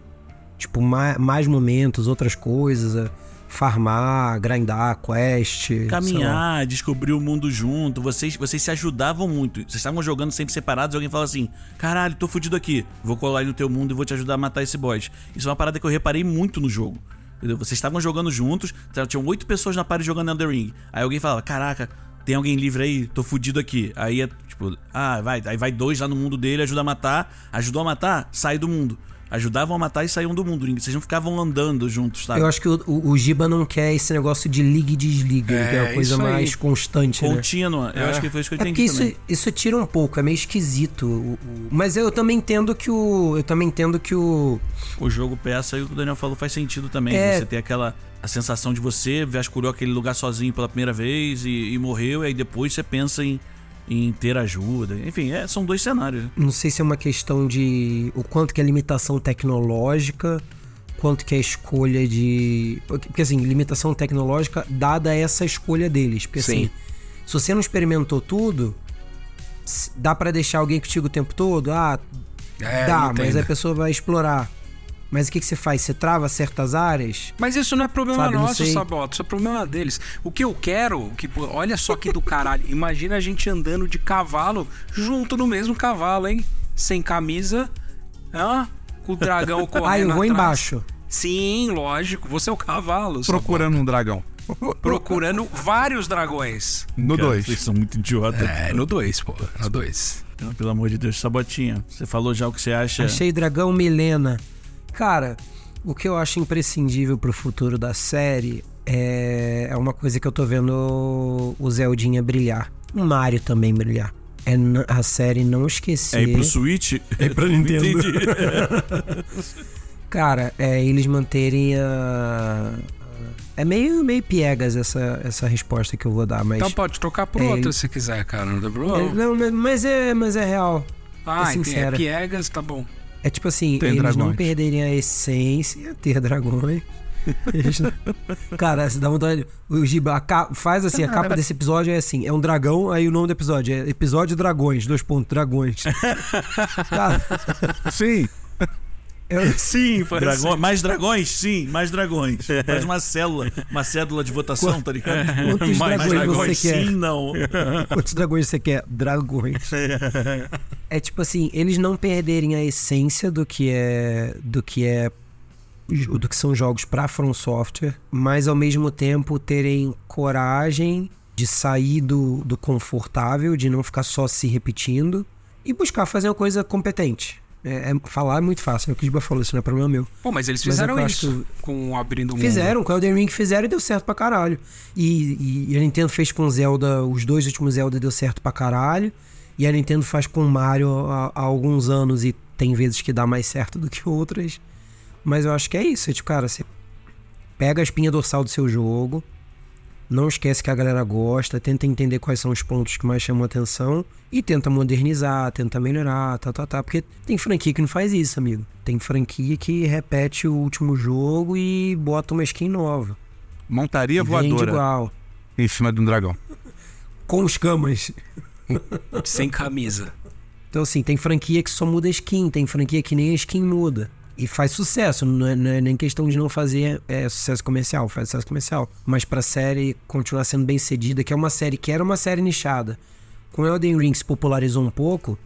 Tipo, mais, mais momentos, outras coisas. é, farmar, grindar, quest. Caminhar, descobrir o mundo junto. Vocês, vocês se ajudavam muito. Vocês estavam jogando sempre separados e alguém fala assim: caralho, tô fudido aqui. Vou colar aí no teu mundo e vou te ajudar a matar esse boss. Isso é uma parada que eu reparei muito no jogo. Entendeu? Vocês estavam jogando juntos, tá, tinham oito pessoas na party jogando Elden Ring. Aí alguém falava: caraca, tem alguém livre aí? Tô fudido aqui. Aí é tipo, ah, vai. Aí vai dois lá no mundo dele, ajuda a matar. Ajudou a matar, sai do mundo. Ajudavam a matar e saíam do mundo. Vocês não ficavam andando juntos, sabe? Eu acho que o, o, o Giba não quer esse negócio de liga e desliga, É, que é a coisa mais constante, né? Contínua. Eu É. acho que foi isso que eu É entendi isso, também. isso tira um pouco, é meio esquisito. o- o- Mas eu também entendo que o. Eu também entendo que o. O jogo peça e o que o Daniel falou faz sentido também. É. Você ter aquela a sensação de você vasculhou aquele lugar sozinho pela primeira vez e, e morreu, e aí depois você pensa em, em ter ajuda. Enfim, é, são dois cenários. Não sei se é uma questão de. O quanto que é limitação tecnológica, quanto que é escolha de. Porque, assim, limitação tecnológica dada essa escolha deles. Porque Sim. assim, se você não experimentou tudo, dá pra deixar alguém contigo o tempo todo? Ah, É, dá, mas a pessoa vai explorar. Mas o que, que você faz? Você trava certas áreas? Mas isso não é problema Sabe, nosso, sei. Sabota. Isso é problema deles. O que eu quero, que, olha só que do caralho. Imagina a gente andando de cavalo junto no mesmo cavalo, hein? Sem camisa. Hã? Com o dragão correndo Ah, eu vou atrás. embaixo. Sim, lógico. Você é o cavalo. Sabota. Procurando um dragão. Procurando vários dragões. No Cara, 2. Vocês são muito idiotas. É, no 2, pô. No 2. Não, Pelo amor de Deus, Sabotinha. Você falou já o que você acha. Achei dragão Milena. Cara, o que eu acho imprescindível pro futuro da série é, é uma coisa que eu tô vendo o Zeldinha brilhar. O Mario também brilhar. É a série não esquecer. É ir pro Switch? É pra Nintendo. Entendi. Cara, é eles manterem a. É meio, meio piegas essa, essa resposta que eu vou dar, mas. Então pode trocar por É, outra se quiser, cara. Não tem É, problema. não, mas- é, mas é real. Ah, é entendi. é piegas, tá bom. É tipo assim, Tem eles não dragões. perderem a essência, ter dragões. Eles não- Cara, você dá vontade. O Giba ca- faz assim, a capa desse episódio é assim: é um dragão, aí o nome do episódio é Episódio Dragões, dois pontos, dragões. Cara, Sim. Eu- Sim, foi Dragão- mais dragões? Sim, mais dragões. Faz uma célula, uma cédula de votação, tá ligado? Quantos mais dragões você quer? Sim, não. quantos dragões você quer? Dragões. É tipo assim, eles não perderem a essência do que é do que é do que são jogos para From Software, mas ao mesmo tempo terem coragem de sair do, do confortável, de não ficar só se repetindo e buscar fazer uma coisa competente. É, é- falar é muito fácil, é o que o Giba falou, isso não é problema meu. Pô, mas eles Mas fizeram acho isso com o Abrindo o Mundo. Fizeram, com o Elden Ring fizeram e deu certo pra caralho. E, e a Nintendo fez com Zelda, os dois últimos Zelda deu certo pra caralho. E a Nintendo faz com Mario há, há alguns anos e tem vezes que dá mais certo do que outras. Mas eu acho que é isso. É tipo, cara, você pega a espinha dorsal do seu jogo, não esquece que a galera gosta, tenta entender quais são os pontos que mais chamam a atenção e tenta modernizar, tenta melhorar, tá, tá, tá. Porque tem franquia que não faz isso, amigo. Tem franquia que repete o último jogo e bota uma skin nova. Montaria vende voadora igual. em cima de um dragão. Com escamas. Sem camisa. Então, assim, tem franquia que só muda a skin, tem franquia que nem a skin muda. E faz sucesso, não é, não é nem questão de não fazer é, sucesso comercial, faz sucesso comercial. Mas pra série continuar sendo bem cedida, que é uma série que era uma série nichada. Com Elden Ring se popularizou um pouco,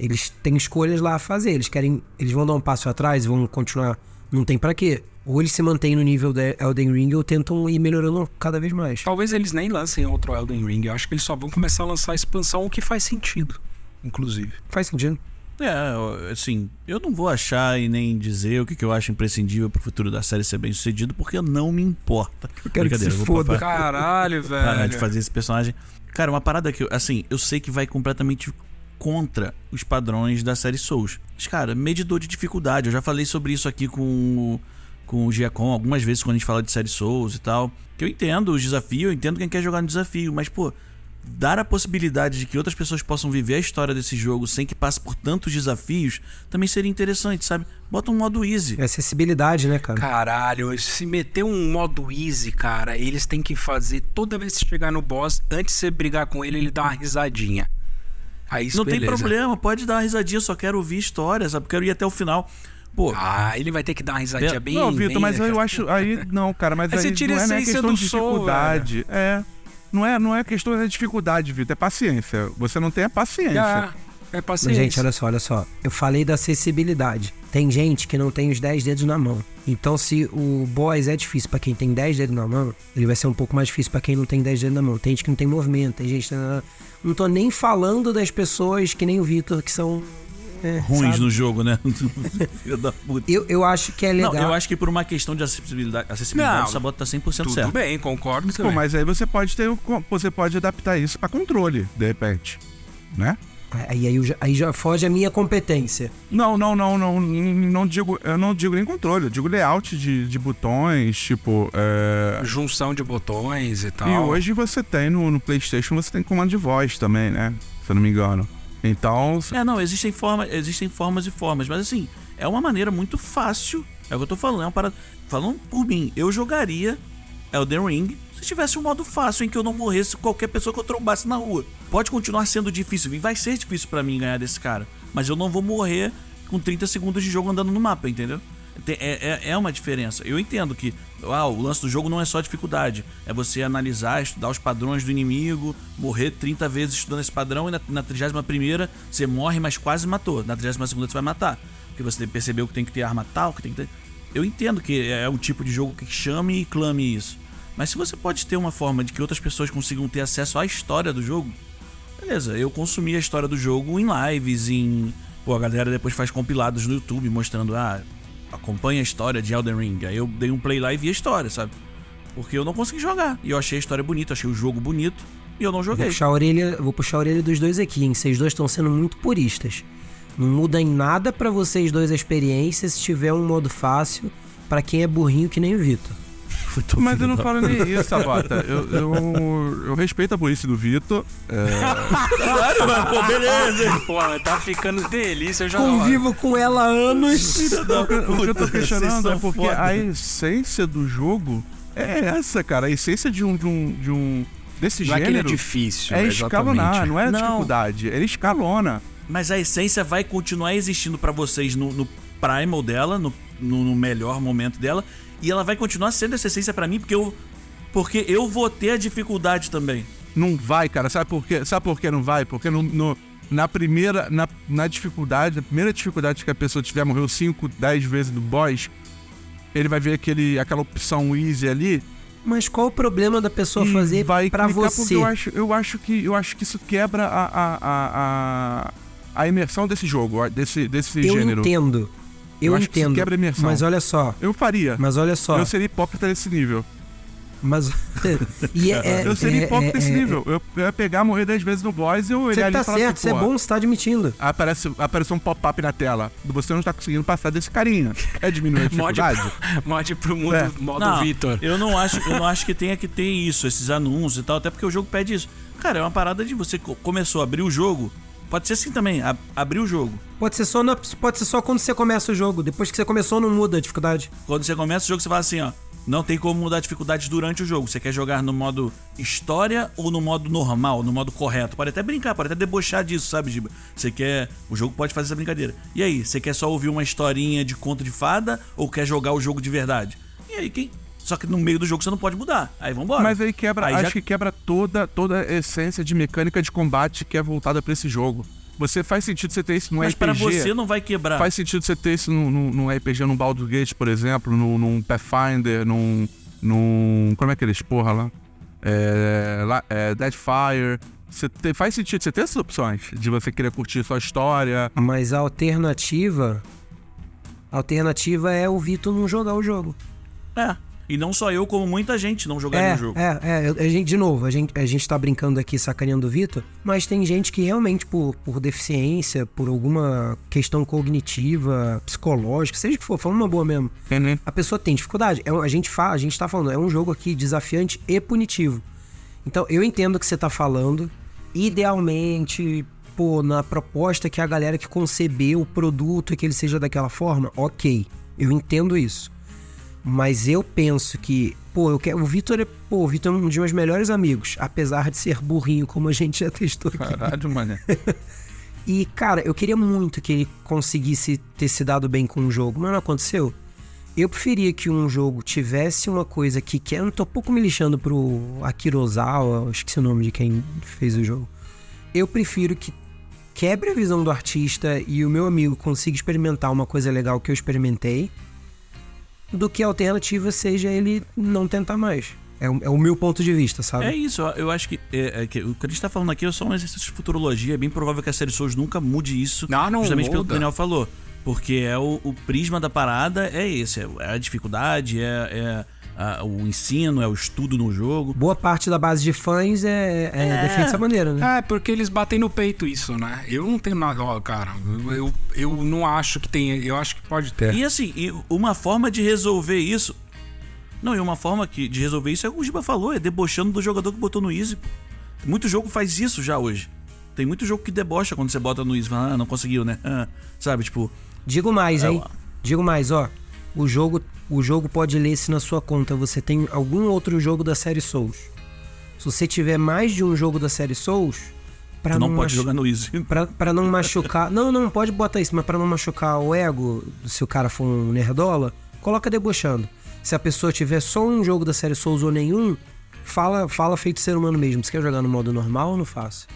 eles têm escolhas lá a fazer. Eles querem. Eles vão dar um passo atrás, vão continuar. Não tem pra quê. Ou eles se mantêm no nível da Elden Ring ou tentam ir melhorando cada vez mais. Talvez eles nem lancem outro Elden Ring. Eu acho que eles só vão começar a lançar expansão, o que faz sentido, inclusive. Faz sentido. É, assim, eu não vou achar e nem dizer o que, que eu acho imprescindível pro futuro da série ser bem sucedido, porque não me importa. Eu quero que se Brincadeira, eu vou foda. parar- Caralho, parar velho. de fazer esse personagem. Cara, uma parada que, eu- assim, eu sei que vai completamente contra os padrões da série Souls. Mas, cara, medidor de dificuldade. Eu já falei sobre isso aqui com o, com o Giacom algumas vezes quando a gente fala de série Souls e tal. Que eu entendo os desafios, eu entendo quem quer jogar no desafio, mas, pô, dar a possibilidade de que outras pessoas possam viver a história desse jogo sem que passe por tantos desafios também seria interessante, sabe? Bota um modo easy. É acessibilidade, né, cara? Caralho, se meter um modo easy, cara, eles têm que fazer toda vez que chegar no boss, antes de você brigar com ele, ele dá uma risadinha. Aí isso Não tem beleza. problema, pode dar uma risadinha, só quero ouvir história, sabe? Quero ir até o final. pô, Ah, ele vai ter que dar uma risadinha Não, bem. não, Vitor, mas né, eu acho. Aí, não, cara, mas Aí aí, você tira não a é, é essência questão do de soul, dificuldade. é. Não é, não é questão da dificuldade, Vitor, é paciência. Você não tem a paciência. É Mas, paciência. gente, olha só, olha só. Eu falei da acessibilidade. Tem gente que não tem os 10 dedos na mão. Então, se o boss é difícil pra quem tem 10 dedos na mão, ele vai ser um pouco mais difícil pra quem não tem 10 dedos na mão. Tem gente que não tem movimento, tem gente que. não- Não tô nem falando das pessoas que nem o Vitor, que são. É, ruins sabe? no jogo, né? Filho da puta. Eu, eu acho que é legal. Não, eu acho que por uma questão de acessibilidade, acessibilidade Não, o Sabota tá 100% Tudo certo. bem, concordo Pô, também. mas aí você pode ter. Você pode adaptar isso pra controle, de repente. Né? Aí, aí, já, aí já foge a minha competência. Não, não, não, não, não digo, eu não digo nem controle, eu digo layout de, de botões, tipo, é, Junção de botões e tal. E hoje você tem no, no PlayStation, você tem comando de voz também, né? Se eu não me engano. Então, É, não, existem formas, existem formas e formas, mas assim, é uma maneira muito fácil. É o que eu tô falando, é uma parada. Falando por mim, eu jogaria Elden Ring se tivesse um modo fácil em que eu não morresse qualquer pessoa que eu trombasse na rua. Pode continuar sendo difícil, vai ser difícil pra mim ganhar desse cara, mas eu não vou morrer com 30 segundos de jogo andando no mapa, entendeu? É, é, é uma diferença. Eu entendo que ah, o lance do jogo não é só dificuldade. É você analisar, estudar os padrões do inimigo, morrer 30 vezes estudando esse padrão e na, na 31 você morre, mas quase matou. Na 32 você vai matar. Porque você percebeu que tem que ter arma tal, que tem que ter. Eu entendo que é um tipo de jogo que chame e clame isso. Mas se você pode ter uma forma de que outras pessoas consigam ter acesso à história do jogo, beleza, eu consumi a história do jogo em lives, em. Pô, a galera depois faz compilados no YouTube mostrando, ah, acompanha a história de Elden Ring. Aí eu dei um play lá e vi a história, sabe? Porque eu não consegui jogar. E eu achei a história bonita, achei o jogo bonito e eu não Vou joguei. puxar a orelha, vou puxar a orelha dos dois aqui, hein? Vocês dois estão sendo muito puristas. Não muda em nada pra vocês dois a experiência se tiver um modo fácil pra quem é burrinho que nem o Vitor. mas eu não falo nem isso, Sabata. Eu, eu, eu respeito a burrice do Vitor. é, Claro, mano, pô, beleza. Pô, tá ficando delícia. Eu já Convivo com ela há anos. o que eu tô questionando é porque foda. a essência do jogo é essa, cara. A essência de um. De um, de um desse Não é que ele é gênero difícil. é escalonar, não é Não. dificuldade. Ele escalona. Mas a essência vai continuar existindo pra vocês no, no primal dela, no, no, no melhor momento dela, e ela vai continuar sendo essa essência pra mim porque eu porque eu vou ter a dificuldade também. Não vai, cara. Sabe por quê? Sabe por que não vai? Porque no, no- na primeira. Na, na dificuldade, na primeira dificuldade que a pessoa tiver, morreu 5, 10 vezes do boss, ele vai ver aquele, aquela opção easy ali. Mas qual o problema da pessoa fazer vai pra clicar, você? Porque eu acho, eu acho que eu acho que isso quebra a, a, a, a, a imersão desse jogo, desse, desse Eu gênero. entendo. Eu, Eu acho que isso entendo. quebra a imersão. Mas olha só, Eu faria. mas olha só. Eu seria hipócrita nesse nível. Mas. e é, é- eu seria é- hipócrita é- nesse é- nível. Eu, eu ia pegar, morrer 10 vezes no boss e eu Você olhar ali tá e falar certo, assim, isso é "Pô, bom, você tá admitindo. Aparece, aparece um pop-up na tela. Você não está conseguindo passar desse carinha. É diminuir a dificuldade? mod pro mundo, É. modo Não, Vitor. Eu não acho, eu não acho que tenha que ter isso, esses anúncios e tal, até porque o jogo pede isso. Cara, é uma parada de você co- começou a abrir o jogo. Pode ser assim também, a- abrir o jogo. Pode ser, só na- pode ser só quando você começa o jogo. Depois que você começou, não muda a dificuldade. Quando você começa o jogo, você fala assim, ó. Não tem como mudar a dificuldade durante o jogo. Você quer jogar no modo história ou no modo normal, no modo correto. Pode até brincar, pode até debochar disso, sabe, Giba? Você quer. O jogo pode fazer essa brincadeira. E aí, você quer só ouvir uma historinha de conto de fada ou quer jogar o jogo de verdade? E aí, quem. Só que no meio do jogo você não pode mudar. Aí vambora. Mas aí quebra, Aí acho já- que quebra toda, toda a essência de mecânica de combate que é voltada pra esse jogo. Você faz sentido você ter isso no Mas pra RPG. você não vai quebrar. Faz sentido você ter isso num, num, num RPG, num Baldur's Gate, por exemplo, num, num Pathfinder, num, num. Como é que eles porra lá? É, lá é, Deadfire. Você te- faz sentido você ter essas opções de você querer curtir sua história. Mas a alternativa. A alternativa é o Vitor não jogar o jogo. É. E não só eu, como muita gente não jogaria É, o jogo. é, é. A gente, de novo, a gente, a gente tá brincando aqui, sacaneando o Vitor, mas tem gente que realmente, por, por deficiência, por alguma questão cognitiva, psicológica, seja o que for, falando uma boa mesmo, a pessoa tem dificuldade. É um- a, gente fa, a gente tá falando, é um jogo aqui desafiante e punitivo. Então, eu entendo o que você tá falando. Idealmente, pô, na proposta que a galera que concebeu o produto e que ele seja daquela forma, ok. Eu entendo isso. Mas eu penso que, pô, eu quero. O Vitor é, pô, o Vitor é um dos meus melhores amigos, apesar de ser burrinho, como a gente já testou aqui. Caralho, mané. E, cara, eu queria muito que ele conseguisse ter se dado bem com o jogo, mas não aconteceu. Eu preferia que um jogo tivesse uma coisa que, que eu tô um pouco me lixando pro Akira Ozawa, esqueci o nome de quem fez o jogo. Eu prefiro que quebre a visão do artista e o meu amigo consiga experimentar uma coisa legal que eu experimentei, do que a alternativa seja ele não tentar mais. É, o- é o meu ponto de vista, sabe? É isso, eu- acho que, é, é que o que a gente tá falando aqui é só um exercício de futurologia. É bem provável que a série Souls nunca mude isso. Não, não justamente pelo que muda. o Daniel falou. Porque é o, o prisma da parada é esse: é a dificuldade, é, é a- o ensino, é o estudo no jogo. Boa parte da base de fãs é, é, defende dessa maneira, né? É, porque eles batem no peito isso, né? Eu não tenho nada. Ó, cara, eu, eu não acho que tem. Eu acho que pode ter. E assim, e uma forma de resolver isso. Não, e uma forma que, de resolver isso é o que o Giba falou: é debochando do jogador que botou no Easy. Muito jogo faz isso já hoje. Tem muito jogo que debocha quando você bota no Easy. Fala, ah, não conseguiu, né? Ah, sabe, tipo. Digo mais, É, hein? ó. Digo mais, ó. O jogo, o jogo pode ler se na sua conta você tem algum outro jogo da série Souls. Se você tiver mais de um jogo da série Souls, Tu não, não, pode jogar no Easy. Pra, pra não machucar. não, não, pode botar isso, mas pra não machucar o ego, se o cara for um nerdola, coloca debochando. Se a pessoa tiver só um jogo da série Souls ou nenhum, fala, fala feito ser humano mesmo. Você quer jogar no modo normal ou no fácil?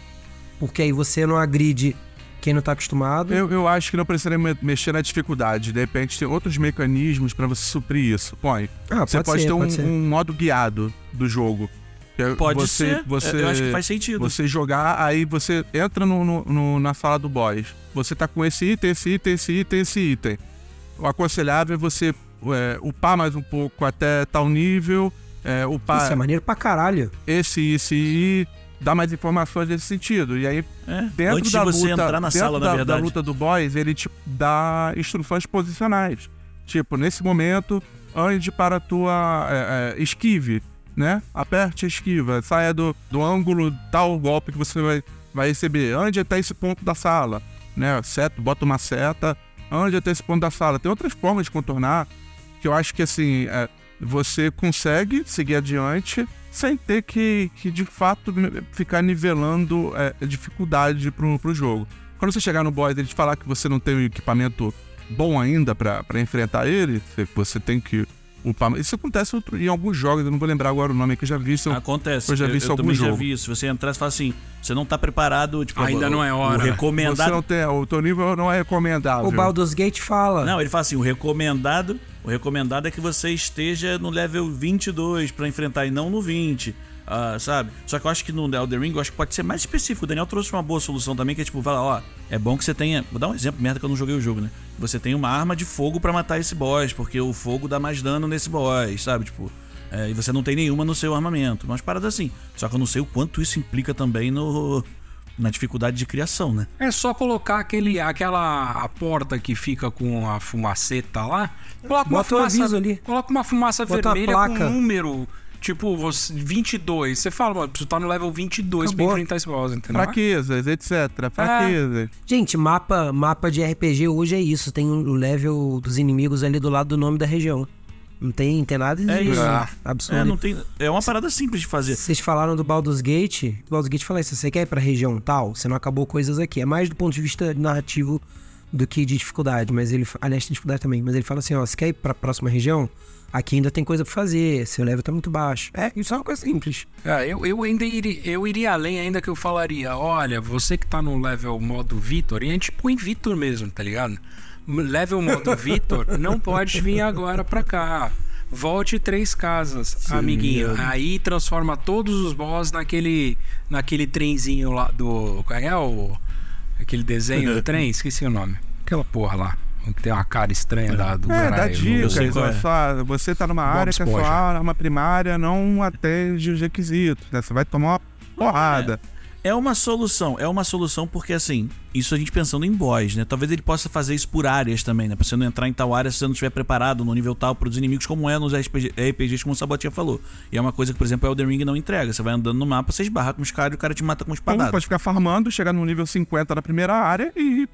Porque aí você não agride quem não tá acostumado. Eu, eu acho que não precisaria me- mexer na dificuldade. De repente tem outros mecanismos pra você suprir isso. Põe. Ah, você pode pode, ser, ter um, pode ser. um modo guiado do jogo. Que é Pode você, ser. Você, Eu acho que faz sentido. Você jogar, aí você entra no, no- no- na sala do boss. Você tá com esse item, esse item, esse item, esse item. O aconselhável é você é, upar mais um pouco até tal nível. É, upar Isso é maneiro pra caralho. esse, esse e dar mais informações nesse sentido. E aí, É, dentro Antes da de você luta, entrar na dentro sala, da, na da verdade. luta do boss, ele te dá instruções posicionais. Tipo, nesse momento, ande para a tua é, é, esquive, né? Aperte a esquiva, saia do, do ângulo tal golpe que você vai, vai receber. Ande até esse ponto da sala, né? Seta, bota uma seta, ande até esse ponto da sala. Tem outras formas de contornar que eu acho que assim é, você consegue seguir adiante sem ter que, que de fato ficar nivelando é, dificuldade pro, pro jogo. Quando você chegar no boss e ele te falar que você não tem um equipamento bom ainda pra enfrentar ele, você tem que upar. Isso acontece outro- em alguns jogos, eu não vou lembrar agora o nome que eu já vi. Isso, Acontece. Eu já vi isso em algum também já jogo. vi isso. Você entrar e fala assim, você não tá preparado, tipo, Ainda o- não é hora. O você recomendado. não tem, o teu nível não é recomendável. O Baldur's Gate fala. Não, ele fala assim, o recomendado, o recomendado é que você esteja no level 22 pra enfrentar e não no 20. Ah, sabe? Só que eu acho que no Elden Ring, eu acho que pode ser mais específico. O Daniel trouxe uma boa solução também, que é tipo, fala, ó, é bom que você tenha. Vou dar um exemplo, merda que eu não joguei o jogo, né? Você tem uma arma de fogo pra matar esse boss, porque o fogo dá mais dano nesse boss, sabe? Tipo. é, e você não tem nenhuma no seu armamento. Umas paradas assim. Só que eu não sei o quanto isso implica também no. Na dificuldade de criação, né? É só colocar aquele, aquela a porta que fica com a fumaceta lá. Coloca uma Bota o fumaça, aviso ali. Coloca uma fumaça Bota vermelha com placa. um número. Tipo, você, 22. Você fala, mano, você tá no level 22 Acabou. pra enfrentar esse boss, entendeu? Fraquezas, etc. Fraquezas. Gente, mapa, mapa de RPG hoje é isso. Tem o level dos inimigos ali do lado do nome da região. Não tem, tem nada de É isso. absurdo. É, não tem, é uma parada simples de fazer. Vocês falaram do Baldur's Gate. O Baldur's Gate fala isso. Você quer ir pra região tal? Você não acabou coisas aqui. É mais do ponto de vista narrativo do que de dificuldade. Mas ele... Aliás, tem dificuldade também. Mas ele fala assim, ó. Você quer ir pra próxima região? Aqui ainda tem coisa pra fazer. Seu level tá muito baixo. É, isso é uma coisa simples. É, eu, eu ainda iria, eu iria além ainda que eu falaria, olha, você que tá no level modo Vitor, e a gente põe Vitor mesmo, tá ligado? Level modo Vitor não pode vir agora pra cá. Volte três casas, amiguinho. Aí transforma todos os boss naquele naquele trenzinho lá do, qual é o aquele desenho do trem, esqueci o nome. Aquela porra lá, tem uma cara estranha da, do É, dá dicas. é. só, você tá numa Bob área que a sua arma primária não atende os requisitos, né? Você vai tomar uma porrada. É uma solução, é uma solução porque assim, isso a gente pensando em boss, né? Talvez ele possa fazer isso por áreas também, né? Pra você não entrar em tal área se você não estiver preparado no nível tal pros inimigos, como é nos RPG, RPGs, como o Sabotinha falou. E é uma coisa que, por exemplo, o Elden Ring não entrega. Você vai andando no mapa, você esbarra com os caras e o cara te mata com Então espadada. pode ficar farmando, chegar no nível 50 na primeira área e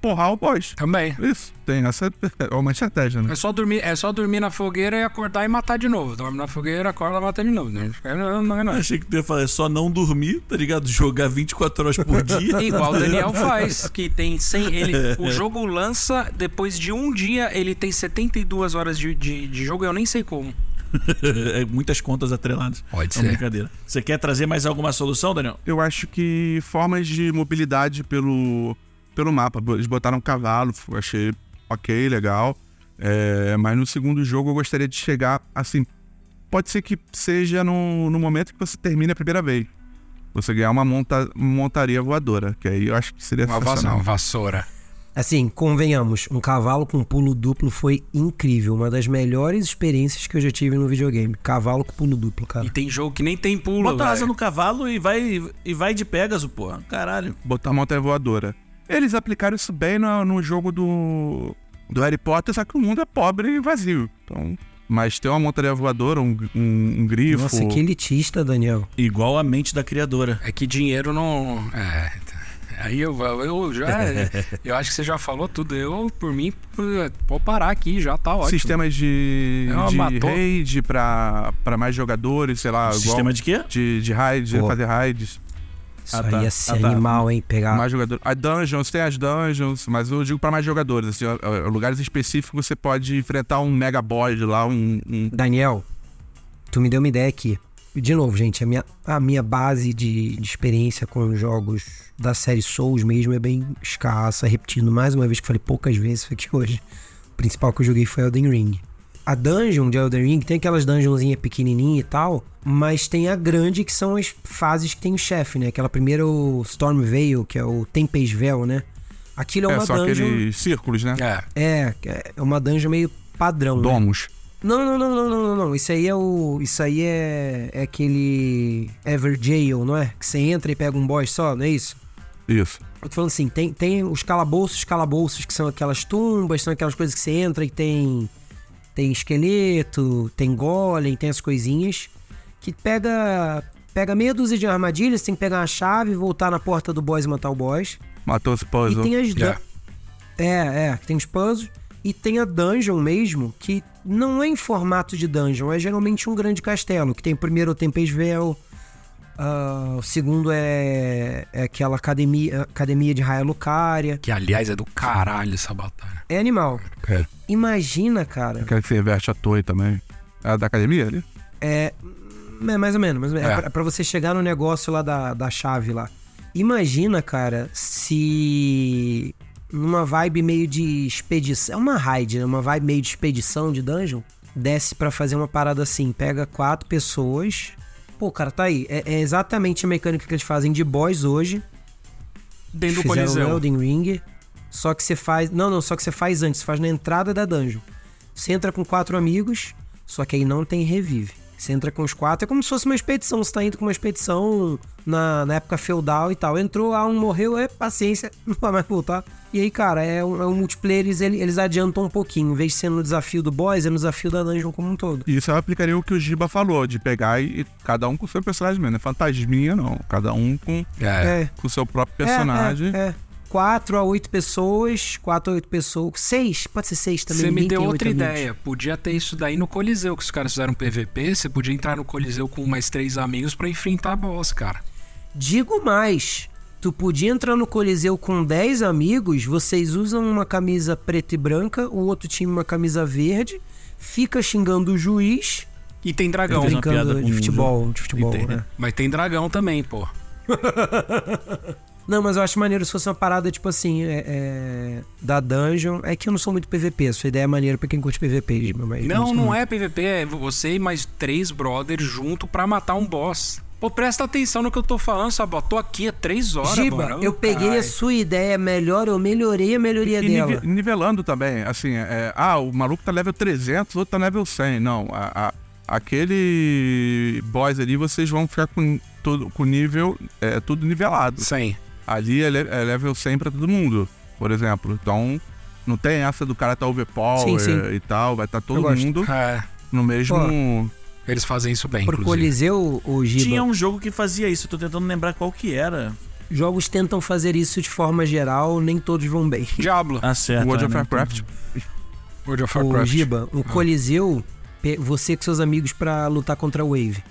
porrar o boss. Também. Isso, tem essa é uma estratégia, né? É só, dormir, é só dormir na fogueira e acordar e matar de novo. Dorme na fogueira, acorda e mata de novo. Não, não, não. Achei que tu ia falar, é só não dormir, tá ligado? Jogar 24 horas por dia. Igual o Daniel faz, que tem 100. Ele, o jogo lança, depois de um dia, ele tem 72 horas de, de, de jogo, eu nem sei como. é muitas contas atreladas. Pode É uma brincadeira. Você quer trazer mais alguma solução, Daniel? Eu acho que formas de mobilidade pelo, pelo mapa. Eles botaram um cavalo, achei ok, legal. É, mas no segundo jogo eu gostaria de chegar assim. Pode ser que seja no, no momento que você termine a primeira vez. Você ganhar uma monta, montaria voadora, que aí eu acho que seria Uma sensacional. vassoura. Assim, convenhamos, um cavalo com pulo duplo foi incrível. Uma das melhores experiências que eu já tive no videogame. Cavalo com pulo duplo, cara. E tem jogo que nem tem pulo, Bota a asa no cavalo e vai, e vai de Pegasus, porra. Caralho. botar montanha voadora. Eles aplicaram isso bem no, no jogo do, do Harry Potter, só que o mundo é pobre e vazio. Então, mas ter uma montaria voadora, um, um, um grifo. Nossa, que elitista, Daniel. Igual a mente da criadora. É que dinheiro não. É. Aí eu, eu já. eu acho que você já falou tudo. Eu, por mim, vou parar aqui, já tá ótimo. Sistemas de, É de matou. raid pra, pra mais jogadores, sei lá, Sistema igual de quê? de, de raid, Pô. fazer raids. Isso Ah, aí tá. ia ser Ah, tá. animal, hein? Pegar. Mais jogadores. A dungeons, tem as dungeons, mas eu digo pra mais jogadores. Assim, lugares específicos você pode enfrentar um mega boss lá, um. um- Daniel, tu me deu uma ideia aqui. De novo, gente, a minha, a minha base de, de experiência com jogos da série Souls mesmo é bem escassa. Repetindo mais uma vez que falei poucas vezes que hoje. O principal que eu joguei foi Elden Ring. A dungeon de Elden Ring tem aquelas dungeonzinhas pequenininha e tal, mas tem a grande que são as fases que tem o chefe, né? Aquela primeira o Storm Veil, que é o Tempest Veil, né? Aquilo é É, uma só dungeon. aqueles círculos, né? É. É, é uma dungeon meio padrão, né? Domos. Não, não, não, não, não, não, não. Isso aí é o. Isso aí é. É aquele. Everjail, não é? Que você entra e pega um boss só, não é isso? Isso. Eu tô falando assim, tem, tem os calabouços, calabouços, que são aquelas tumbas, são aquelas coisas que você entra e tem. Tem esqueleto, tem golem, tem as coisinhas. Que pega. Pega meia dúzia de armadilhas, tem que pegar uma chave, voltar na porta do boss e matar o boss. Matou esse E puzzle. tem as. Yeah. É, é, tem os puzzles. E tem a dungeon mesmo, que não é em formato de dungeon, é geralmente um grande castelo, que tem primeiro o Tempestvel, ah, o segundo é, é aquela academia, academia de Raia Lucaria. Que aliás é do caralho essa batalha. É animal. É. Imagina, cara. Aquela que você veste a torre também. É a da academia ali? É, é mais ou menos, mais ou menos. É. É. pra, pra você chegar no negócio lá da, da chave lá. Imagina, cara, se numa vibe meio de expedição, é uma raid, né? uma vibe meio de expedição de dungeon, desce pra fazer uma parada assim, pega quatro pessoas. Pô, cara, tá aí. É, é exatamente a mecânica que eles fazem de boss hoje. Dentro do Coliseu. Elden Ring. Só que você faz. Não, não, só que você faz antes, você faz na entrada da dungeon. Você entra com quatro amigos, só que aí não tem revive. Você entra com os quatro, é como se fosse uma expedição. Você tá indo com uma expedição na, na época feudal e tal. Entrou, ah, um morreu, é paciência, não vai mais voltar. E aí, cara, é um, é um multiplayer, eles, eles adiantam um pouquinho. Em vez de ser no desafio do boss, é no desafio da dungeon como um todo. E isso eu aplicaria o que o Giba falou, de pegar e, e cada um com o seu personagem mesmo. Não é fantasminha, não. Cada um com É. É. com o seu próprio É, personagem. É, é. Quatro a oito pessoas, quatro a oito pessoas. Seis, pode ser seis também. Você me deu outra oito amigos. ideia. Podia ter isso daí no Coliseu, que os caras fizeram PVP. Você podia entrar no Coliseu com mais três amigos pra enfrentar a boss, cara. Digo mais, tu podia entrar no Coliseu com 10 amigos, vocês usam uma camisa preta e branca, o outro time uma camisa verde, fica xingando o juiz, E tem dragão. Uma piada de futebol, de futebol, né? Mas tem dragão também, pô. Não, mas eu acho maneiro se fosse uma parada, tipo assim, é, é, da dungeon. É que eu não sou muito PVP, a sua ideia é maneira pra quem curte PVP, mas Não, não muito. é PVP, é você e mais três brothers junto pra matar um boss. Pô, presta atenção no que eu tô falando, Sabó. Tô aqui há três horas, Giba, mano. eu peguei a sua ideia melhor, eu melhorei a melhoria E dela. nive- nivelando também, assim, é, ah, o maluco tá level 300, o outro tá level 100. Não, a, a- aquele boss ali, vocês vão ficar com todo com nível, é, tudo nivelado. Sim. Ali é, le- é level 100 pra todo mundo, por exemplo. Então, não tem essa do cara tá overpower Sim, sim. e tal, vai estar Eu todo mundo É, no mesmo... eles fazem isso bem, Pro inclusive. Coliseu, o Giba. Tinha um jogo que fazia isso, eu tô tentando lembrar qual que era. jogos tentam fazer isso de forma geral, nem todos vão bem. Diablo. Acerta. World of né? Warcraft. World of O Warcraft. Giba, o Coliseu, pe- você com seus amigos pra lutar contra a Wave.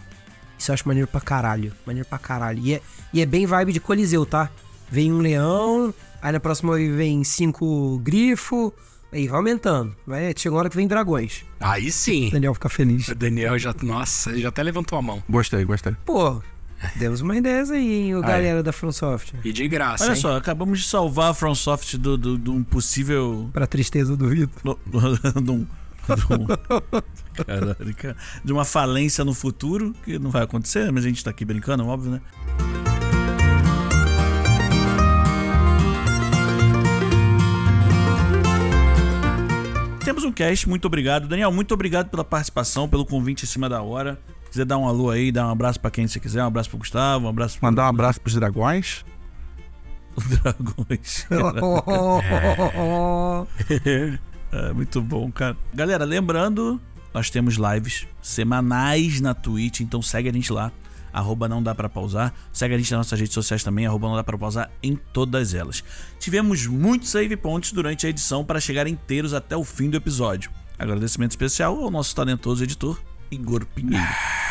Isso eu acho maneiro pra caralho. Maneiro pra caralho. E é, e é bem vibe de Coliseu, tá? Vem um leão, aí na próxima vem cinco grifo, aí vai aumentando. Vai, chega uma hora que vem dragões. Aí sim. O Daniel fica feliz. O Daniel já. Nossa, ele já até levantou a mão. Gostei, gostei. Pô, demos uma ideias aí, hein, o galera da FromSoft. E de graça. Olha hein? só, acabamos de salvar a FromSoft do, do, de um possível. Pra tristeza do Vitor. de um- de um- Caralho, cara. De uma falência no futuro, que não vai acontecer, mas a gente tá aqui brincando, óbvio, né? Um cast, muito obrigado. Daniel, muito obrigado pela participação, pelo convite em cima da hora. Se quiser dar um alô aí, dar um abraço pra quem você quiser, um abraço pro Gustavo, um abraço pro Mandar um abraço pros dragões. Dragões. É, muito bom, cara. Galera, lembrando, nós temos lives semanais na Twitch, então segue a gente lá. Arroba não dá pra pausar. Segue a gente nas nossas redes sociais também, arroba não dá pra pausar em todas elas. Tivemos muitos save points durante a edição para chegar inteiros até o fim do episódio. Agradecimento especial ao nosso talentoso editor, Igor Pinheiro.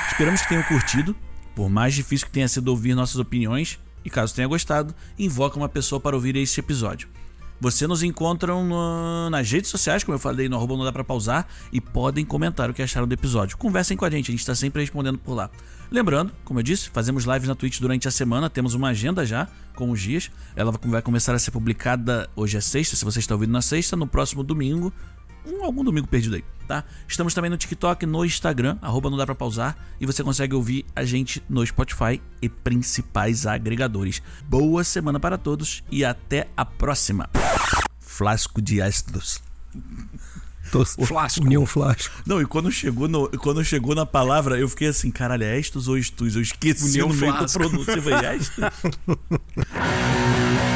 Esperamos que tenham curtido. Por mais difícil que tenha sido ouvir nossas opiniões, e caso tenha gostado, invoca uma pessoa para ouvir este episódio. Você nos encontram no- nas redes sociais, como eu falei, no arroba não dá pra pausar, e podem comentar o que acharam do episódio. Conversem com a gente, a gente está sempre respondendo por lá. Lembrando, como eu disse, fazemos lives na Twitch durante a semana, temos uma agenda já com os dias. Ela vai começar a ser publicada hoje é sexta, se você está ouvindo na sexta, no próximo domingo, um, algum domingo perdido aí, tá? Estamos também no TikTok, no Instagram, arroba não dá pra pausar, e você consegue ouvir a gente no Spotify e principais agregadores. Boa semana para todos e até a próxima. Flasco de astros. O Flasco. União Flasco. Não, e quando chegou, no, quando chegou na palavra, eu fiquei assim, caralho, é estos ou estus? Eu esqueci União no meio Flasco. pronúncia, eu falei, estus?